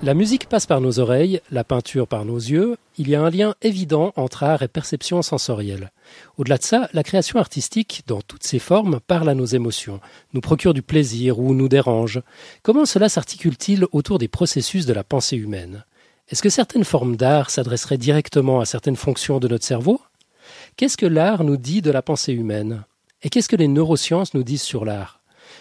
La musique passe par nos oreilles, la peinture par nos yeux, il y a un lien évident entre art et perception sensorielle. Au-delà de ça, la création artistique, dans toutes ses formes, parle à nos émotions, nous procure du plaisir ou nous dérange. Comment cela s'articule-t-il autour des processus de la pensée humaine? Est-ce que certaines formes d'art s'adresseraient directement à certaines fonctions de notre cerveau? Qu'est-ce que l'art nous dit de la pensée humaine? Et qu'est-ce que les neurosciences nous disent sur l'art?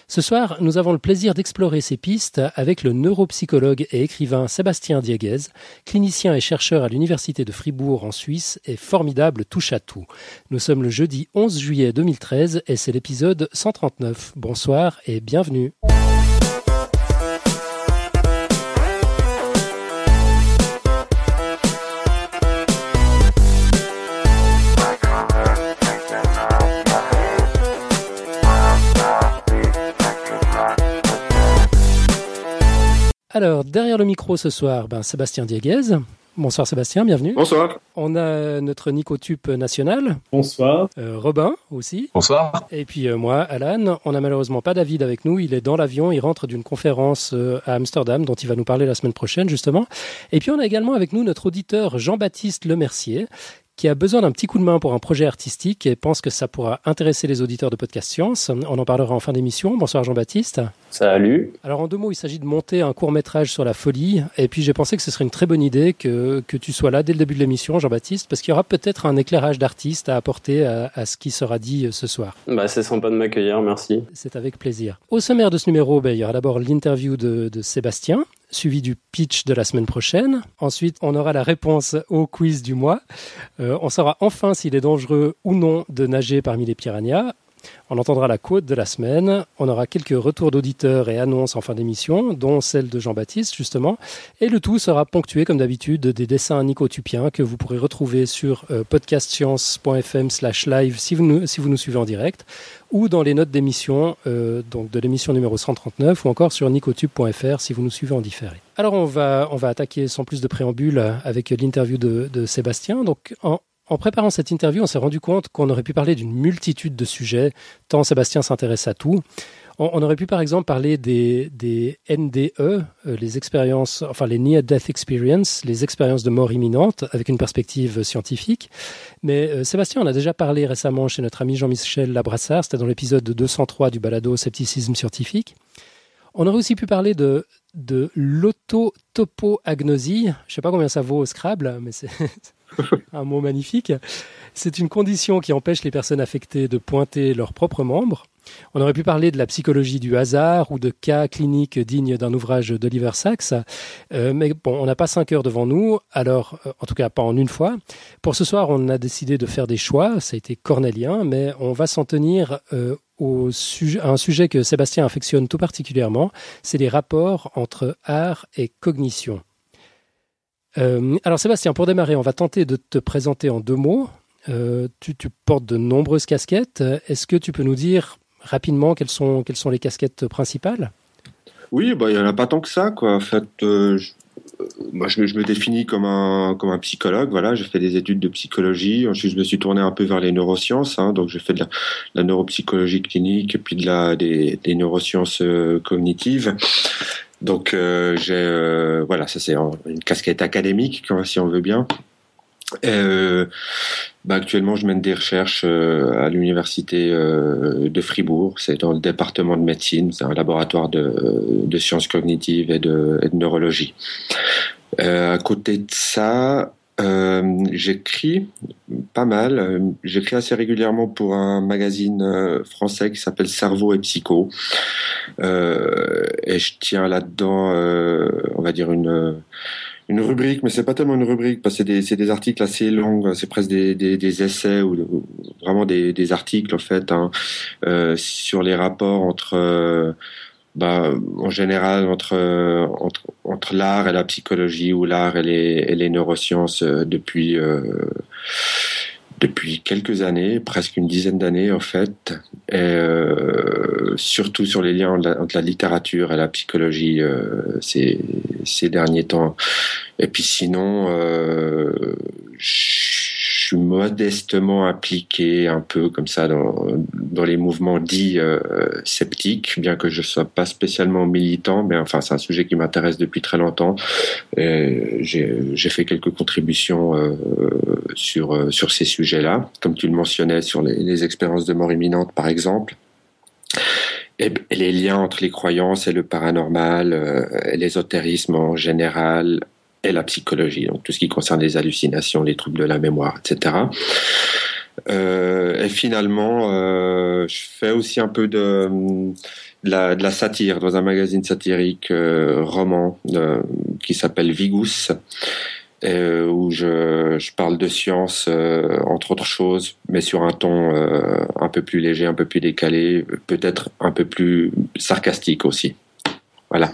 Ce soir, nous avons le plaisir d'explorer ces pistes avec le neuropsychologue et écrivain Sébastien Dieguez, clinicien et chercheur à l'Université de Fribourg en Suisse et formidable touche à tout. Nous sommes le jeudi 11 juillet 2013 et c'est l'épisode 139. Bonsoir et bienvenue. Alors, derrière le micro ce soir, ben, Sébastien Dieguez. Bonsoir Sébastien, bienvenue. Bonsoir. On a notre Nicotube national. Bonsoir. Euh, Robin aussi. Bonsoir. Et puis euh, moi, Alan. On n'a malheureusement pas David avec nous. Il est dans l'avion. Il rentre d'une conférence euh, à Amsterdam dont il va nous parler la semaine prochaine justement. Et puis on a également avec nous notre auditeur Jean-Baptiste Lemercier qui a besoin d'un petit coup de main pour un projet artistique et pense que ça pourra intéresser les auditeurs de Podcast Science. On en parlera en fin d'émission. Bonsoir Jean-Baptiste. Salut. Alors en deux mots, il s'agit de monter un court métrage sur la folie. Et puis j'ai pensé que ce serait une très bonne idée que, que tu sois là dès le début de l'émission, Jean-Baptiste, parce qu'il y aura peut-être un éclairage d'artiste à apporter à, à, ce qui sera dit euh, ce soir. Bah, c'est sympa de m'accueillir, merci. C'est avec plaisir. Au sommaire de ce numéro, ben, il y aura d'abord l'interview de, de Sébastien, suivi du pitch de la semaine prochaine. Ensuite, on aura la réponse au quiz du mois. Euh, on saura enfin s'il est dangereux ou non de nager parmi les piranhas. On entendra la côte de la semaine. On aura quelques retours d'auditeurs et annonces en fin d'émission, dont celle de Jean-Baptiste, justement. Et le tout sera ponctué, comme d'habitude, des dessins nicotupiens que vous pourrez retrouver sur euh, podcastscience.fm slash live si vous, nous, si vous nous suivez en direct, ou dans les notes d'émission, euh, donc de l'émission numéro 139, ou encore sur nicotube.fr si vous nous suivez en différé. Alors on va, on va attaquer sans plus de préambule avec l'interview de, de Sébastien. Donc en, en préparant cette interview, on s'est rendu compte qu'on aurait pu parler d'une multitude de sujets, tant Sébastien s'intéresse à tout. On, aurait pu par exemple parler des, NDE, euh, les expériences, enfin les Near Death Experience, les expériences de mort imminente, avec une perspective scientifique. Mais euh, Sébastien en a déjà parlé récemment chez notre ami Jean-Michel Labrassard, c'était dans l'épisode 203 du balado Scepticisme scientifique. On aurait aussi pu parler de, de l'autotopoagnosie. Je ne sais pas combien ça vaut au Scrabble, mais c'est un mot magnifique. C'est une condition qui empêche les personnes affectées de pointer leurs propres membres. On aurait pu parler de la psychologie du hasard ou de cas cliniques dignes d'un ouvrage d'Oliver Sacks, euh, mais bon, on n'a pas cinq heures devant nous, alors euh, en tout cas pas en une fois. Pour ce soir, on a décidé de faire des choix, ça a été cornélien, mais on va s'en tenir euh, à un sujet que Sébastien affectionne tout particulièrement, c'est les rapports entre art et cognition. Euh, alors Sébastien, pour démarrer, on va tenter de te présenter en deux mots. Euh, tu, portes de nombreuses casquettes. Est-ce que tu peux nous dire rapidement quelles sont, les casquettes principales? Oui, bah, il n'y en a pas tant que ça. En fait, euh, je, moi, je me, définis comme un, psychologue. Voilà, j'ai fait des études de psychologie. Ensuite, je me suis tourné un peu vers les neurosciences. Hein, donc, j'ai fait de la, neuropsychologie clinique et puis de la, des, neurosciences cognitives. Donc euh, j'ai euh, voilà, ça c'est une casquette académique si on veut bien. Euh, bah, actuellement, je mène des recherches euh, à l'université de Fribourg. C'est dans le département de médecine. C'est un laboratoire de, de sciences cognitives et de, et de neurologie. à côté de ça, euh, j'écris pas mal. J'écris assez régulièrement pour un magazine euh, français qui s'appelle Cerveau et Psycho. Euh, et je tiens là-dedans, euh, on va dire une une rubrique, mais c'est pas tellement une rubrique parce que c'est des, des, articles assez longs, c'est presque des, des, des, essais ou, vraiment des, des, articles en fait hein, sur les rapports entre bah, en général entre, entre, l'art et la psychologie ou l'art et les, neurosciences euh, depuis, euh, depuis quelques années, presque une dizaine d'années en fait, et euh, surtout sur les liens entre la, littérature et la psychologie ces, derniers temps. Et puis sinon, je suis modestement impliqué un peu comme ça dans, dans les mouvements dits euh, sceptiques, bien que je sois pas spécialement militant, mais enfin c'est un sujet qui m'intéresse depuis très longtemps. J'ai fait quelques contributions euh, sur euh, sur ces sujets-là, comme tu le mentionnais sur les, les expériences de mort imminente par exemple. Et, les liens entre les croyances et le paranormal, et l'ésotérisme en général, et la psychologie, donc tout ce qui concerne les hallucinations, les troubles de la mémoire, etc. Euh, et finalement, euh, je fais aussi un peu de, la, satire dans un magazine satirique euh, roman qui s'appelle Vigus, euh, où je, je, parle de science, entre autres choses, mais sur un ton un peu plus léger, un peu plus décalé, peut-être un peu plus sarcastique aussi. Voilà.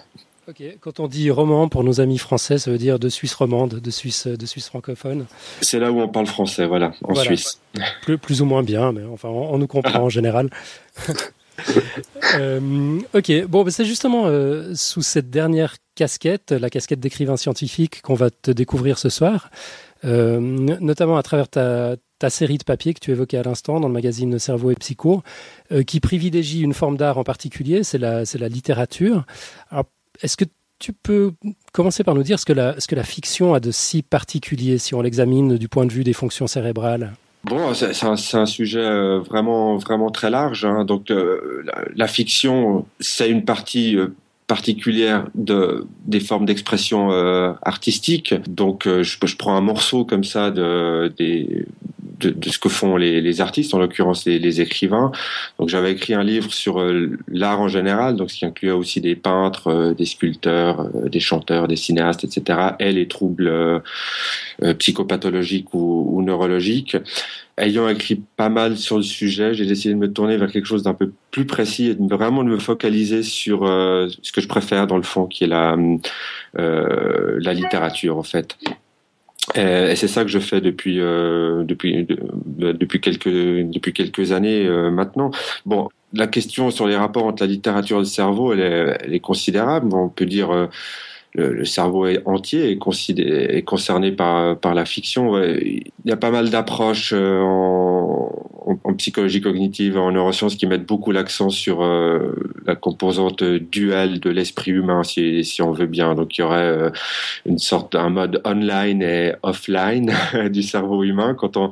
Ok, quand on dit roman pour nos amis français, ça veut dire de Suisse romande, de Suisse, de Suisse francophone. C'est là où on parle français, voilà, en voilà. Suisse. Plus, plus, ou moins bien, mais enfin, on, on nous comprend en général. euh, ok, bon, c'est justement euh, sous cette dernière casquette, la casquette d'écrivain scientifique, qu'on va te découvrir ce soir, euh, notamment à travers ta, ta, série de papiers que tu évoquais à l'instant dans le magazine Cerveau et Psycho, euh, qui privilégie une forme d'art en particulier, c'est la, la littérature. Alors, est-ce que tu peux commencer par nous dire ce que, la, ce que la fiction a de si particulier si on l'examine du point de vue des fonctions cérébrales? Bon, c'est un, sujet vraiment vraiment très large. Hein. Donc euh, la, fiction, c'est une partie euh, particulière de des formes d'expression euh, artistique. Donc je, je, prends un morceau comme ça de des de, ce que font les, artistes, en l'occurrence les, écrivains. Donc j'avais écrit un livre sur euh, l'art en général, donc ce qui incluait aussi des peintres, euh, des sculpteurs, euh, des chanteurs, des cinéastes, etc. Et les troubles psychopathologiques ou, neurologiques. Ayant écrit pas mal sur le sujet, j'ai décidé de me tourner vers quelque chose d'un peu plus précis et vraiment de me focaliser sur ce que je préfère dans le fond, qui est la la littérature en fait. Euh, et c'est ça que je fais depuis euh, depuis de, depuis quelques depuis quelques années euh, maintenant. Bon, la question sur les rapports entre la littérature et le cerveau, elle est, elle est considérable. On peut dire euh, le, le, cerveau est entier est, est, concerné par par la fiction. Il y a pas mal d'approches en, en, en, psychologie cognitive, en neurosciences, qui mettent beaucoup l'accent sur euh, la composante duelle de l'esprit humain, si, si on veut bien. Donc il y aurait euh, une sorte un mode online et offline du cerveau humain quand on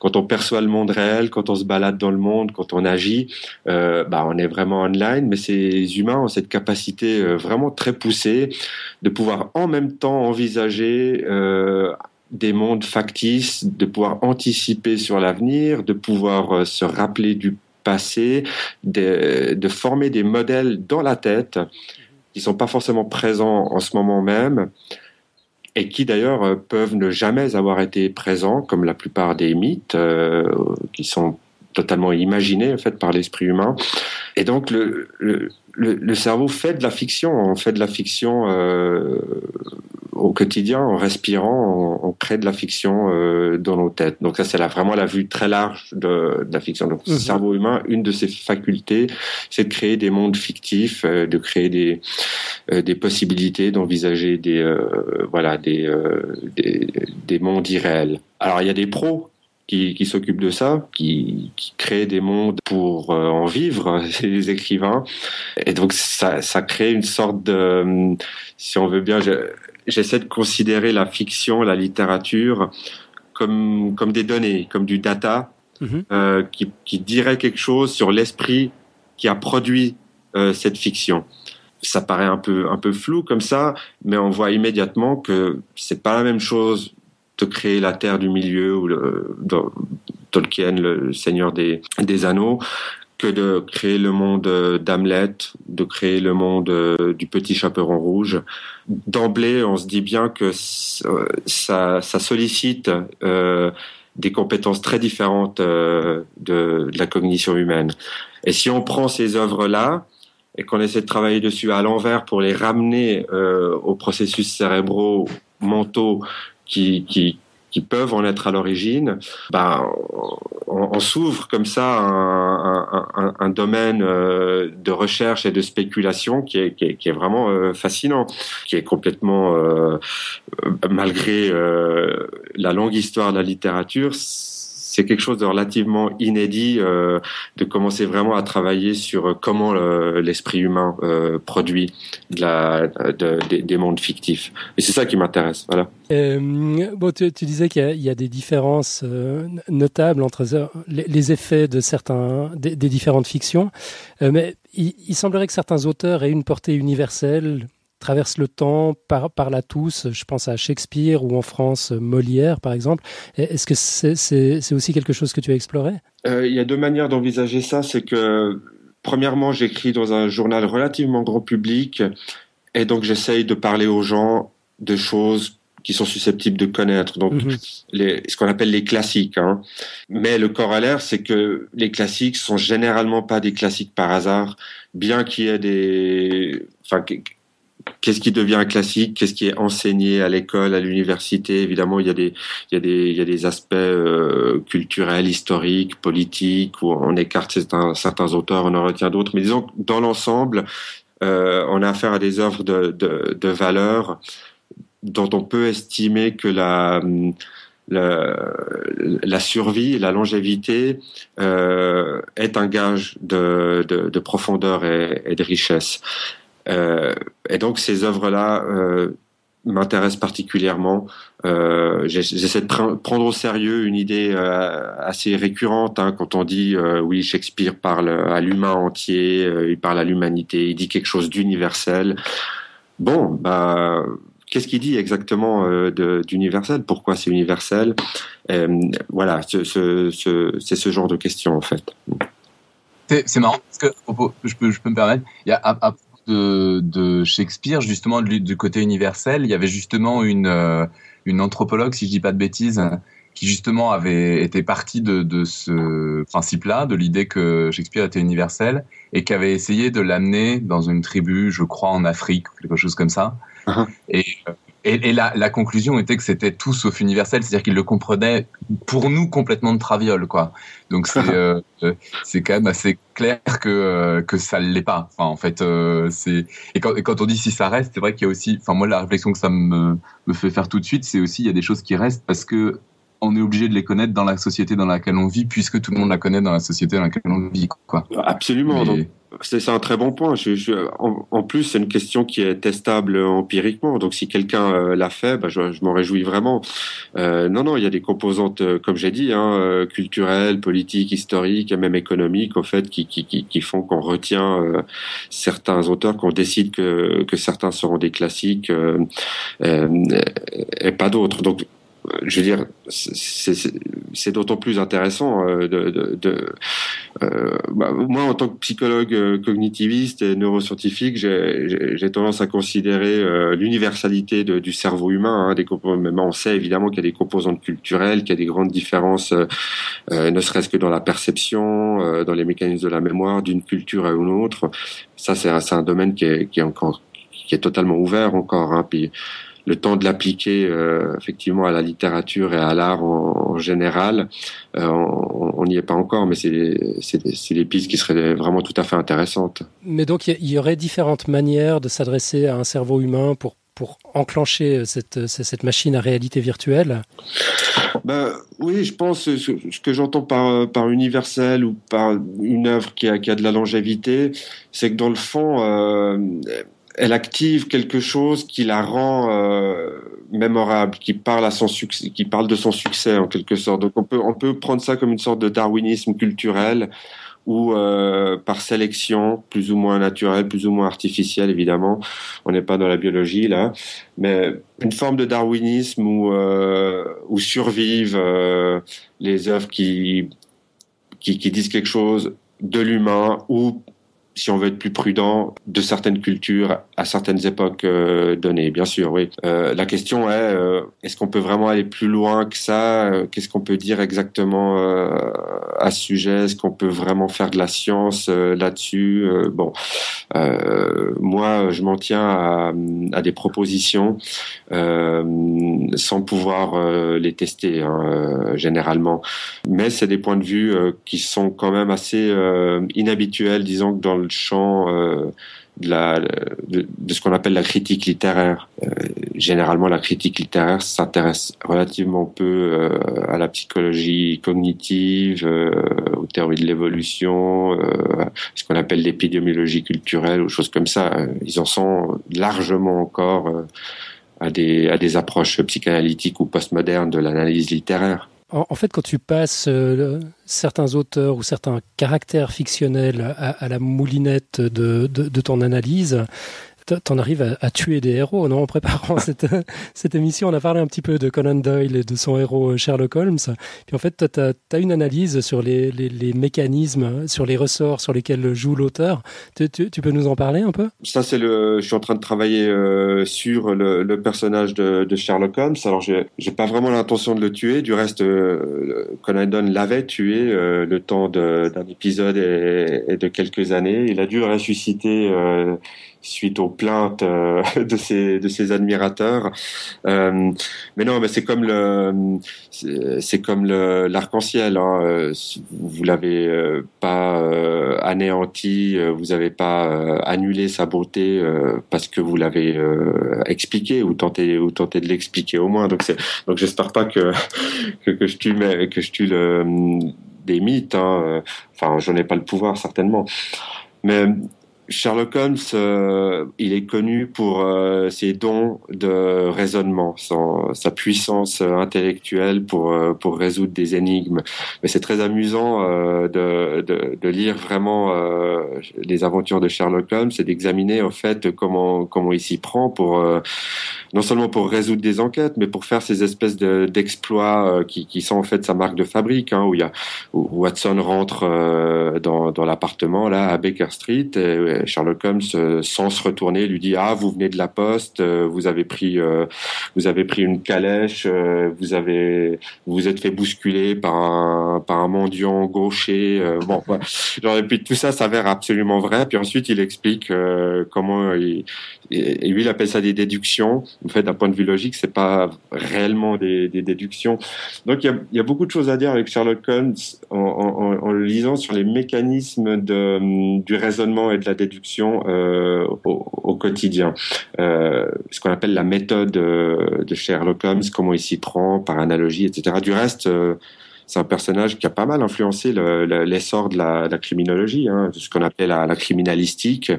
quand on perçoit le monde réel, quand on se balade dans le monde, quand on agit, euh, bah on est vraiment online. Mais ces humains ont cette capacité euh, vraiment très poussée de pouvoir en même temps envisager euh, des mondes factices, de pouvoir anticiper sur l'avenir, de pouvoir euh, se rappeler du passé, de, former des modèles dans la tête qui sont pas forcément présents en ce moment même et qui d'ailleurs euh, peuvent ne jamais avoir été présents, comme la plupart des mythes qui sont totalement imaginés en fait par l'esprit humain. Et donc le, le, cerveau fait de la fiction, on fait de la fiction euh, au quotidien, en respirant, on, on, crée de la fiction euh, dans nos têtes. Donc ça, c'est vraiment la vue très large de, de la fiction. Donc mmh. le cerveau humain, une de ses facultés, c'est de créer des mondes fictifs, euh, de créer des, euh, des possibilités, d'envisager des, euh, voilà, des, euh, des, des mondes irréels. Alors il y a des pros qui, qui s'occupent de ça, qui, qui créent des mondes pour euh, en vivre, les écrivains. Et donc ça, ça crée une sorte de, si on veut bien, j'essaie de considérer la fiction, la littérature comme, comme des données, comme du data, mm-hmm. euh, qui, qui dirait quelque chose sur l'esprit qui a produit euh, cette fiction. Ça paraît un peu un peu flou comme ça, mais on voit immédiatement que c'est pas la même chose de créer la terre du milieu ou le, Tolkien, le Seigneur des, des Anneaux, que de créer le monde d'Hamlet, de créer le monde du Petit Chaperon Rouge. D'emblée, on se dit bien que ça, ça sollicite euh, des compétences très différentes euh, de, la cognition humaine. Et si on prend ces œuvres-là et qu'on essaie de travailler dessus à l'envers pour les ramener euh, aux processus cérébraux mentaux qui, qui, qui peuvent en être à l'origine, bah, on, s'ouvre comme ça un, un, domaine euh, de recherche et de spéculation qui est, qui est, qui est vraiment euh, fascinant, qui est complètement, euh, malgré la longue histoire de la littérature, c'est quelque chose de relativement inédit euh, de commencer vraiment à travailler sur comment l'esprit humain euh, produit de la, des mondes fictifs. Et c'est ça qui m'intéresse. Voilà. Euh, bon, tu, disais qu'il y, a des différences notables entre les, effets de certains des, différentes fictions, mais il, il, semblerait que certains auteurs aient une portée universelle traverse le temps, par, parle à tous. Je pense à Shakespeare ou en France Molière, par exemple. Est-ce que c'est aussi quelque chose que tu as exploré? Euh, Il y a deux manières d'envisager ça. C'est que, premièrement, j'écris dans un journal relativement grand public, et donc j'essaye de parler aux gens de choses qui sont susceptibles de connaître, donc mhm. les, ce qu'on appelle les classiques. Hein. Mais le corollaire, c'est que les classiques sont généralement pas des classiques par hasard, bien qu'il y ait des, enfin, qu'est-ce qui devient un classique, qu'est-ce qui est enseigné à l'école, à l'université? Évidemment, il y a des, aspects euh, culturels, historiques, politiques, où on écarte certains, auteurs, on en retient d'autres. Mais disons, dans l'ensemble, euh, on a affaire à des œuvres de, valeur dont on peut estimer que la la survie, la longévité euh, est un gage de, de, de profondeur et, de richesse. Euh, et donc ces œuvres-là euh, m'intéressent particulièrement. Euh, J'essaie de prendre au sérieux une idée assez récurrente hein, quand on dit oui Shakespeare parle à l'humain entier, il parle à l'humanité, il dit quelque chose d'universel. Bon, bah qu'est-ce qu'il dit exactement d'universel? Pourquoi c'est universel? Voilà, c'est ce, genre de questions en fait. C'est marrant parce que je peux, me permettre. Il y a à, de, Shakespeare, justement du, côté universel, il y avait justement une, euh, une anthropologue, si je dis pas de bêtises, qui justement avait été partie de, de ce principe-là, de l'idée que Shakespeare était universel, et qui avait essayé de l'amener dans une tribu, je crois, en Afrique, quelque chose comme ça. Uh-huh. Et euh, et, et la, la, conclusion était que c'était tout sauf universel, c'est-à-dire qu'il le comprenait pour nous complètement de traviole, quoi. Donc c'est euh, euh, c'est quand même assez clair que euh, que ça l'est pas. Enfin, en fait, euh, c'est et quand, et quand on dit si ça reste, c'est vrai qu'il y a aussi. Enfin, moi, la réflexion que ça me me fait faire tout de suite, c'est aussi il y a des choses qui restent parce que on est obligé de les connaître dans la société dans laquelle on vit, puisque tout le monde la connaît dans la société dans laquelle on vit. Quoi. Absolument. C'est un très bon point. Je, je, en, plus, c'est une question qui est testable empiriquement. Donc, si quelqu'un euh, l'a fait, bah, je, je m'en réjouis vraiment. Euh, non, non, il y a des composantes, euh, comme j'ai dit, hein, culturelles, politiques, historiques et même économiques, au fait, qui, qui, qui, qui font qu'on retient certains auteurs, qu'on décide que, que certains seront des classiques et pas d'autres. Donc, je veux dire, c'est d'autant plus intéressant euh, de, de, de euh, bah, moi en tant que psychologue euh, cognitiviste et neuroscientifique, j'ai tendance à considérer euh, l'universalité du cerveau humain. Hein, des on sait évidemment qu'il y a des composantes culturelles, qu'il y a des grandes différences, ne serait-ce que dans la perception, dans les mécanismes de la mémoire d'une culture à une autre. Ça, c'est un, un, domaine qui est, qui est encore qui est totalement ouvert encore. Hein, puis, le temps de l'appliquer euh, effectivement à la littérature et à l'art en, général, euh, on n'y est pas encore, mais c'est des pistes qui seraient vraiment tout à fait intéressantes. Mais donc il y, aurait différentes manières de s'adresser à un cerveau humain pour pour enclencher cette, cette machine à réalité virtuelle? Ben, Oui, je pense ce que j'entends par, par universel ou par une œuvre qui a, qui a de la longévité, c'est que dans le fond, euh, elle active quelque chose qui la rend euh, mémorable, qui parle de son succès en quelque sorte. Donc on peut prendre ça comme une sorte de darwinisme culturel ou euh, par sélection plus ou moins naturelle, plus ou moins artificielle évidemment. On n'est pas dans la biologie là, mais une forme de darwinisme où euh, survivent les œuvres qui disent quelque chose de l'humain ou si on veut être plus prudent, de certaines cultures à certaines époques euh, données, bien sûr, oui. Euh, la question est, euh, est-ce qu'on peut vraiment aller plus loin que ça? Qu'est-ce qu'on peut dire exactement à ce sujet? Est-ce qu'on peut vraiment faire de la science là-dessus? Bon, moi, je m'en tiens à, à, des propositions sans pouvoir les tester, hein, généralement. Mais c'est des points de vue qui sont quand même assez inhabituels, disons dans le champ euh, de, ce qu'on appelle la critique littéraire. Euh, généralement, la critique littéraire s'intéresse relativement peu euh, à la psychologie cognitive, aux théories de l'évolution, ce qu'on appelle l'épidémiologie culturelle, ou choses comme ça. Ils en sont largement encore à des, à des approches psychanalytiques ou postmodernes de l'analyse littéraire. En, fait, quand tu passes euh, certains auteurs ou certains caractères fictionnels à, la moulinette de, de ton analyse, t'en arrives à, tuer des héros, non En préparant cette, cette émission, on a parlé un petit peu de Conan Doyle et de son héros euh, Sherlock Holmes. Puis en fait, tu as, une analyse sur les, les, mécanismes, sur les ressorts sur lesquels joue l'auteur. Tu, tu, peux nous en parler un peu? Ça, c'est le. Je suis en train de travailler euh, sur le, le, personnage de, de, Sherlock Holmes. Alors, j'ai, pas vraiment l'intention de le tuer. Du reste, euh, Conan Doyle l'avait tué le temps d'un épisode et, et, de quelques années. Il a dû ressusciter suite aux plaintes euh, de ses de ses admirateurs. Euh, mais non, mais c'est comme le c'est comme le l'arc-en-ciel. Hein. Euh, vous l'avez euh, pas anéanti, vous n'avez pas annulé sa beauté parce que vous l'avez expliqué ou tenté ou tenté de l'expliquer au moins. Donc c'est donc j'espère pas que, que, que je tue que je tue le des mythes. Hein. Enfin, j'en ai pas le pouvoir certainement. Mais Sherlock Holmes, euh, il est connu pour euh, ses dons de raisonnement, son, sa puissance euh, intellectuelle pour pour résoudre des énigmes. Mais c'est très amusant de, de, de, lire vraiment les aventures de Sherlock Holmes et d'examiner en fait comment comment il s'y prend pour non seulement pour résoudre des enquêtes, mais pour faire ces espèces d'exploits qui, qui sont en fait sa marque de fabrique, hein, où il y a où Watson rentre dans, dans l'appartement là à Baker Street. Et, Sherlock Holmes, euh, sans se retourner, lui dit ah vous venez de la poste, euh, vous avez pris euh, vous avez pris une calèche, vous avez vous, êtes fait bousculer par un par un mendiant gaucher. bon, Genre, et puis tout ça s'avère absolument vrai. Puis ensuite il explique comment il, et, lui il appelle ça des déductions. En fait, d'un point de vue logique, c'est pas réellement des, déductions. Donc il y a, beaucoup de choses à dire avec Sherlock Holmes en, en, en le lisant sur les mécanismes de, du raisonnement et de la déduction euh, au, quotidien. Euh, ce qu'on appelle la méthode euh, de Sherlock Holmes, comment il s'y prend, par analogie, etc. Du reste, c'est un personnage qui a pas mal influencé l'essor de, la, criminologie, hein, ce qu'on appelle la, criminalistique.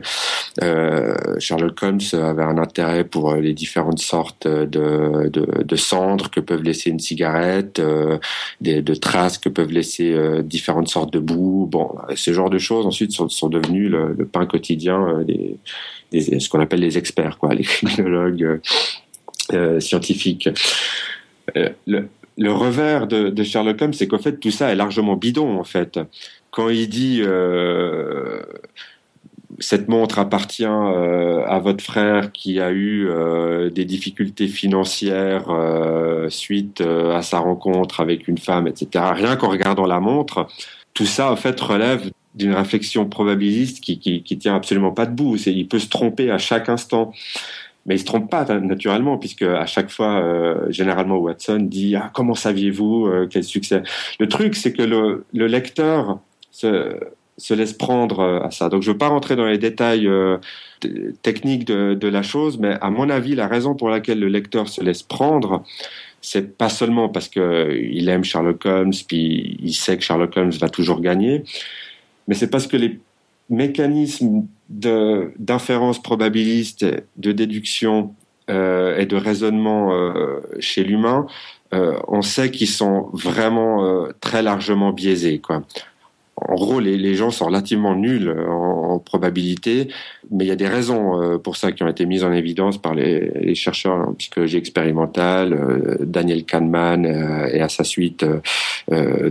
Euh, Sherlock Holmes avait un intérêt pour les différentes sortes de, cendres que peuvent laisser une cigarette, euh, des, de traces que peuvent laisser euh, différentes sortes de boue. Bon, ce genre de choses ensuite sont, sont devenus le, pain quotidien des, des, ce qu'on appelle les experts, quoi, les criminologues scientifiques. Le revers de, Sherlock Holmes, c'est qu'en fait tout ça est largement bidon en fait. Quand il dit euh, cette montre appartient euh, à votre frère qui a eu euh, des difficultés financières suite à sa rencontre avec une femme, etc. Rien qu'en regardant la montre, tout ça en fait relève d'une réflexion probabiliste qui, qui, qui tient absolument pas debout. Il peut se tromper à chaque instant mais il se trompe pas naturellement puisque à chaque fois euh, généralement Watson dit ah comment saviez-vous euh, quel succès? Le truc c'est que le, le lecteur se, se, laisse prendre euh, à ça. Donc je veux pas rentrer dans les détails techniques de, de, la chose mais à mon avis la raison pour laquelle le lecteur se laisse prendre c'est pas seulement parce que il aime Sherlock Holmes puis il sait que Sherlock Holmes va toujours gagner mais c'est parce que les mécanismes d'inférence probabiliste, de déduction euh, et de raisonnement euh, chez l'humain, euh, on sait qu'ils sont vraiment euh, très largement biaisés. Quoi. En gros, les, gens sont relativement nuls en, probabilité, mais il y a des raisons pour ça qui ont été mises en évidence par les, chercheurs en psychologie expérimentale, Daniel Kahneman et à sa suite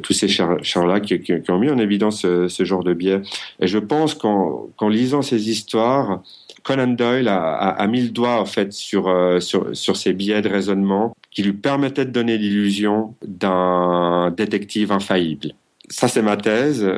tous ces chercheurs-là qui, ont mis en évidence ce, genre de biais. Et je pense qu'en lisant ces histoires, Conan Doyle a, mis le doigt en fait sur, euh, sur, sur ces biais de raisonnement qui lui permettaient de donner l'illusion d'un détective infaillible. Ça, c'est ma thèse.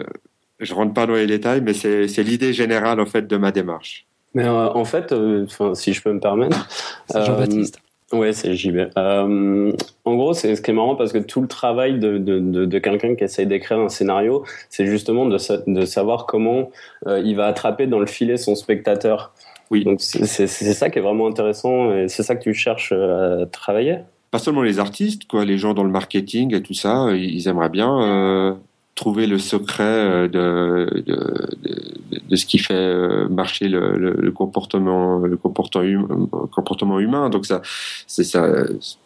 Je rentre pas dans les détails, mais c'est l'idée générale en fait de ma démarche. Mais euh, en fait, euh, si je peux me permettre, Jean-Baptiste. Ouais, c'est JB. Euh, en gros, c'est ce qui est marrant parce que tout le travail de, de, de, de quelqu'un qui essaye d'écrire un scénario, c'est justement de, de, savoir comment il va attraper dans le filet son spectateur. Oui. Donc c'est ça qui est vraiment intéressant et c'est ça que tu cherches à travailler? Pas seulement les artistes, quoi, les gens dans le marketing et tout ça, ils aimeraient bien euh, trouver le secret euh, de, de, de, de, ce qui fait euh, marcher le, le, comportement, le comportement, humain, comportement humain. Donc ça, c'est ça,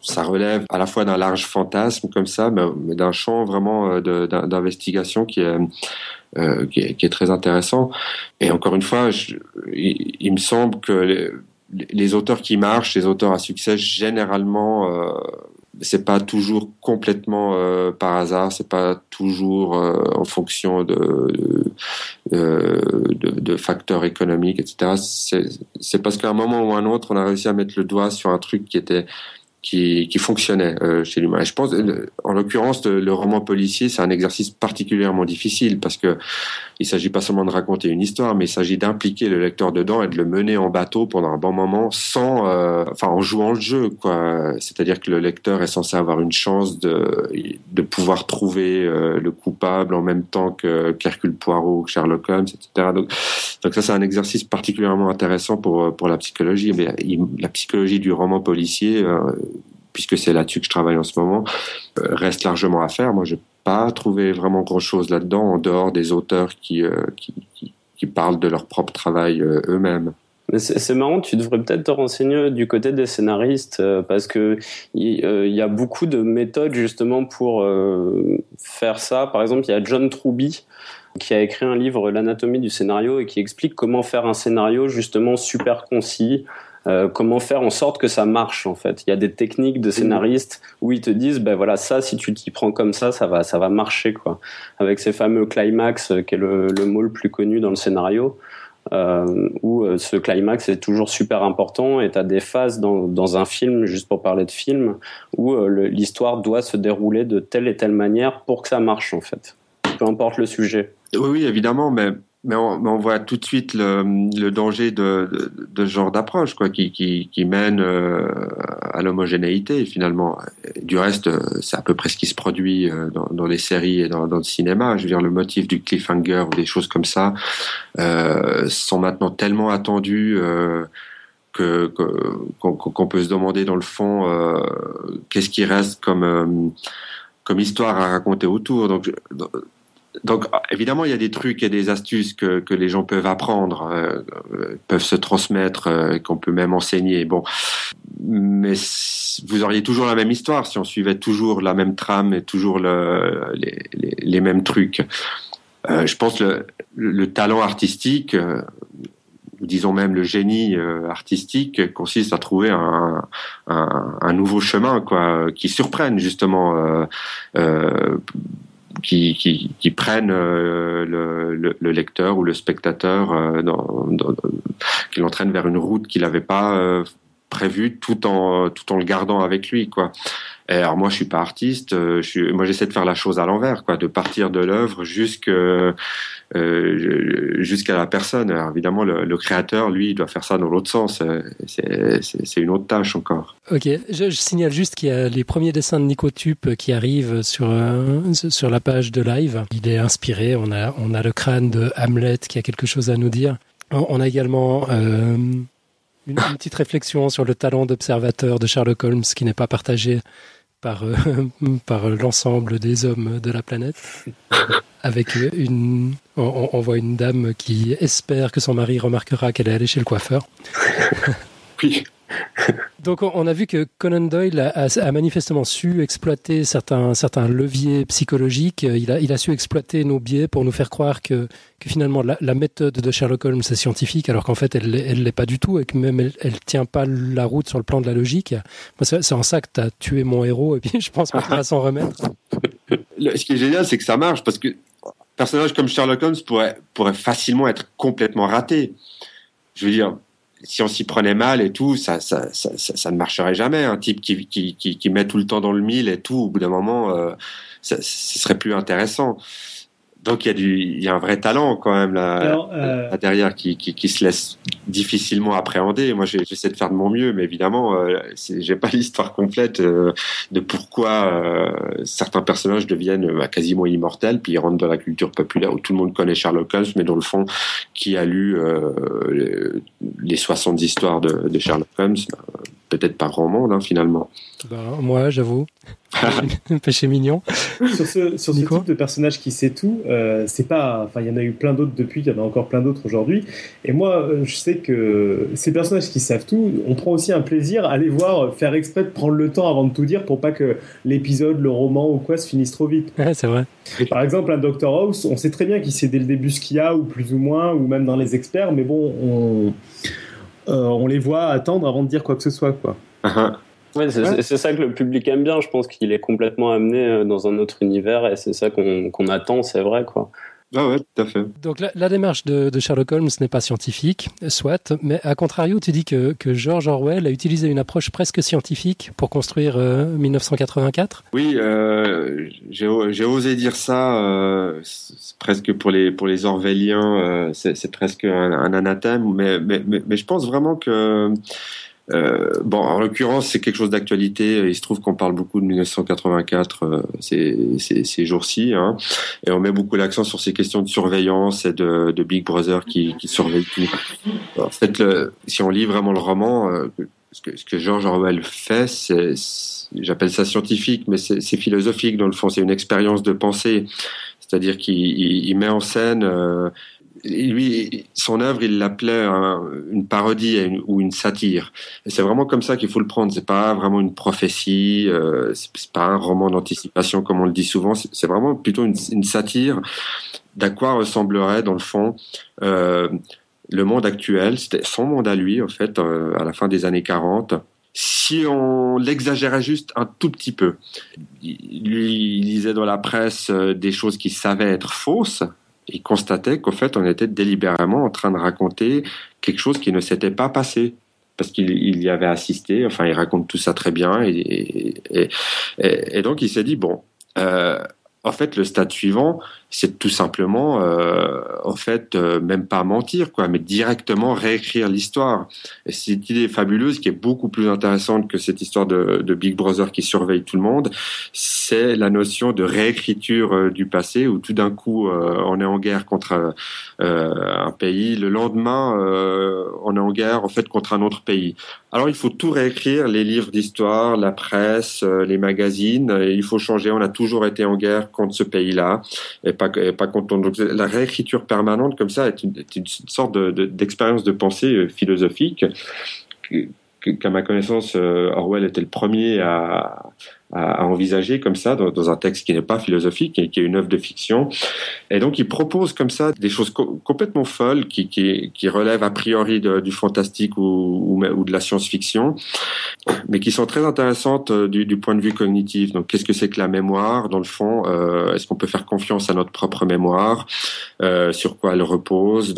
ça relève à la fois d'un large fantasme comme ça, mais, d'un champ vraiment d'investigation qui est euh, qui, est, qui, est, très intéressant. Et encore une fois, je, il, me semble que les, les, auteurs qui marchent, les auteurs à succès, généralement, euh, c'est pas toujours complètement euh, par hasard, c'est pas toujours euh, en fonction de de, de, de, facteurs économiques, etc. C'est parce qu'à un moment ou à un autre, on a réussi à mettre le doigt sur un truc qui était qui, qui fonctionnait euh, chez l'humain. Et je pense, en l'occurrence, le, roman policier, c'est un exercice particulièrement difficile parce que il s'agit pas seulement de raconter une histoire, mais il s'agit d'impliquer le lecteur dedans et de le mener en bateau pendant un bon moment, sans, euh, enfin, en jouant le jeu, quoi. C'est-à-dire que le lecteur est censé avoir une chance de de pouvoir trouver euh, le coupable en même temps que qu'Hercule Poirot, que Sherlock Holmes, etc. Donc, ça, c'est un exercice particulièrement intéressant pour pour la psychologie. Mais la psychologie du roman policier puisque c'est là-dessus que je travaille en ce moment, euh, reste largement à faire. Moi, je n'ai pas trouvé vraiment grand-chose là-dedans, en dehors des auteurs qui, euh, qui, parlent de leur propre travail euh, eux-mêmes. C'est marrant, tu devrais peut-être te renseigner du côté des scénaristes parce que il y, a beaucoup de méthodes justement pour faire ça. Par exemple, il y a John Truby qui a écrit un livre L'anatomie du scénario et qui explique comment faire un scénario justement super concis, euh, comment faire en sorte que ça marche en fait. Il y a des techniques de scénaristes où ils te disent ben voilà ça si tu t'y prends comme ça ça va ça va marcher quoi. Avec ces fameux climax euh, qui est le, le mot le plus connu dans le scénario. Euh, où ce climax est toujours super important et tu as des phases dans, dans, un film, juste pour parler de film, où l'histoire doit se dérouler de telle et telle manière pour que ça marche en fait, peu importe le sujet. Oui, oui évidemment, mais mais on, voit tout de suite le, danger de, ce genre d'approche, quoi, qui, mène euh, à l'homogénéité finalement. Du reste, c'est à peu près ce qui se produit euh, dans, les séries et dans, le cinéma. Je veux dire, le motif du cliffhanger ou des choses comme ça euh, sont maintenant tellement attendus. Que qu'on peut se demander dans le fond qu'est-ce qui reste comme comme histoire à raconter autour. Donc donc évidemment, il y a des trucs et des astuces que, que les gens peuvent apprendre, euh, peuvent se transmettre, euh, qu'on peut même enseigner. Bon, mais vous auriez toujours la même histoire si on suivait toujours la même trame et toujours le, les, les, mêmes trucs. Euh, je pense le, le talent artistique, euh, disons même le génie euh, artistique, consiste à trouver un, un, un, nouveau chemin, quoi, qui surprenne justement qui, qui, qui prennent euh, le, le, le, lecteur ou le spectateur, euh, dans, dans, qui l'entraînent vers une route qu'il n'avait pas euh, prévue, tout en tout en le gardant avec lui, quoi. Alors moi, je suis pas artiste. Suis, moi, j'essaie de faire la chose à l'envers, quoi, de partir de l'œuvre jusque euh, jusqu'à la personne. Alors évidemment, le, créateur, lui, doit faire ça dans l'autre sens. C'est une autre tâche encore. Ok, je, signale juste qu'il y a les premiers dessins de Nicotube qui arrivent sur, euh, la page de live. Il est inspiré, on a, le crâne de Hamlet qui a quelque chose à nous dire. On a également euh, une, une, petite réflexion sur le talent d'observateur de Sherlock Holmes qui n'est pas partagé par, euh, par l'ensemble des hommes de la planète. Avec une, on, on, voit une dame qui espère que son mari remarquera qu'elle est allée chez le coiffeur. Oui. Donc on a vu que Conan Doyle a, manifestement su exploiter certains, certains leviers psychologiques. Il a, il a su exploiter nos biais pour nous faire croire que, que finalement la, méthode de Sherlock Holmes est scientifique, alors qu'en fait elle elle l'est pas du tout et que même elle, elle tient pas la route sur le plan de la logique. C'est en ça que tu as tué mon héros et puis je pense qu'on va s'en remettre. Ce qui est génial, c'est que ça marche parce que personnage comme Sherlock Holmes pourrait, pourrait facilement être complètement raté. Je veux dire, si on s'y prenait mal et tout, ça, ça, ça, ne marcherait jamais. Un type qui, qui, qui, qui, met tout le temps dans le mille et tout, au bout d'un moment, euh, ce serait plus intéressant. Donc il y a du, il y a un vrai talent quand même là, euh, derrière qui, qui, qui, se laisse difficilement appréhender. Moi j'essaie de faire de mon mieux, mais évidemment euh, j'ai pas l'histoire complète euh, de pourquoi certains personnages deviennent bah, quasiment immortels, puis ils rentrent dans la culture populaire où tout le monde connaît Sherlock Holmes, mais dans le fond qui a lu les 60 histoires de, de Sherlock Holmes, peut-être pas grand monde hein, finalement. Ben, moi j'avoue. Péché mignon. Sur ce, sur ce type de personnage qui sait tout, euh, c'est pas. Enfin, il y en a eu plein d'autres depuis, il y en a encore plein d'autres aujourd'hui. Et moi, euh, je sais que ces personnages qui savent tout, on prend aussi un plaisir à les voir faire exprès de prendre le temps avant de tout dire pour pas que l'épisode, le roman ou quoi se finisse trop vite. Ouais, c'est vrai. par exemple, un Dr House, on sait très bien qu'il sait dès le début ce qu'il y a, ou plus ou moins, ou même dans les experts, mais bon, on, on les voit attendre avant de dire quoi que ce soit, quoi. Ouais, c'est ça que le public aime bien. Je pense qu'il est complètement amené euh, dans un autre univers et c'est ça qu'on attend, c'est vrai. quoi. Ah ouais, tout à fait. Donc la, démarche de, Sherlock Holmes n'est pas scientifique, soit, mais à contrario, tu dis que, que, George Orwell a utilisé une approche presque scientifique pour construire 1984 euh, Oui, euh, j'ai osé dire ça, euh, presque pour les, pour les Orwelliens, c'est presque un, un anathème, mais, mais, mais, je pense vraiment que euh, bon, en l'occurrence, c'est quelque chose d'actualité. Il se trouve qu'on parle beaucoup de 1984 euh, ces, ces, ces jours-ci, hein, et on met beaucoup l'accent sur ces questions de surveillance et de, de Big Brother qui, qui surveille tout. En fait, le, si on lit vraiment le roman, euh, ce, que, ce que George Orwell fait, c'est j'appelle ça scientifique, mais c'est philosophique dans le fond. C'est une expérience de pensée, c'est-à-dire qu'il met en scène euh, lui, son œuvre, il l'appelait une parodie ou une satire. C'est vraiment comme ça qu'il faut le prendre. C'est pas vraiment une prophétie, euh, c'est pas un roman d'anticipation comme on le dit souvent. C'est vraiment plutôt une, satire d'à quoi ressemblerait dans le fond euh, le monde actuel. C'était son monde à lui, en fait, euh, à la fin des années 40 si on l'exagérait juste un tout petit peu. Lui, il lisait dans la presse euh, des choses qu'il savait être fausses, il constatait qu'au fait, on était délibérément en train de raconter quelque chose qui ne s'était pas passé parce qu'il y avait assisté. Enfin, il raconte tout ça très bien, et, et, donc il s'est dit bon, euh, en fait, le stade suivant, c'est tout simplement, euh, en fait, euh, même pas mentir, quoi, mais directement réécrire l'histoire. Et c'est une idée fabuleuse qui est beaucoup plus intéressante que cette histoire de, Big Brother qui surveille tout le monde. C'est la notion de réécriture euh, du passé où tout d'un coup, euh, on est en guerre contre un pays. Le lendemain, on est en guerre, en fait, contre un autre pays. Alors, il faut tout réécrire, les livres d'histoire, la presse, les magazines. il faut changer. On a toujours été en guerre contre ce pays-là et pas, pas contre. Donc, la réécriture permanente comme ça est une, est une sorte d'expérience de, de, pensée euh, philosophique qu'à ma connaissance, euh, Orwell était le premier à, à, envisager comme ça dans, un texte qui n'est pas philosophique et qui est une œuvre de fiction. Et donc il propose comme ça des choses complètement folles qui, qui, relèvent a priori du fantastique ou, ou, de la science-fiction, mais qui sont très intéressantes euh, du, point de vue cognitif. Donc qu'est-ce que c'est que la mémoire? Dans le fond euh, Est-ce qu'on peut faire confiance à notre propre mémoire? Sur quoi elle repose?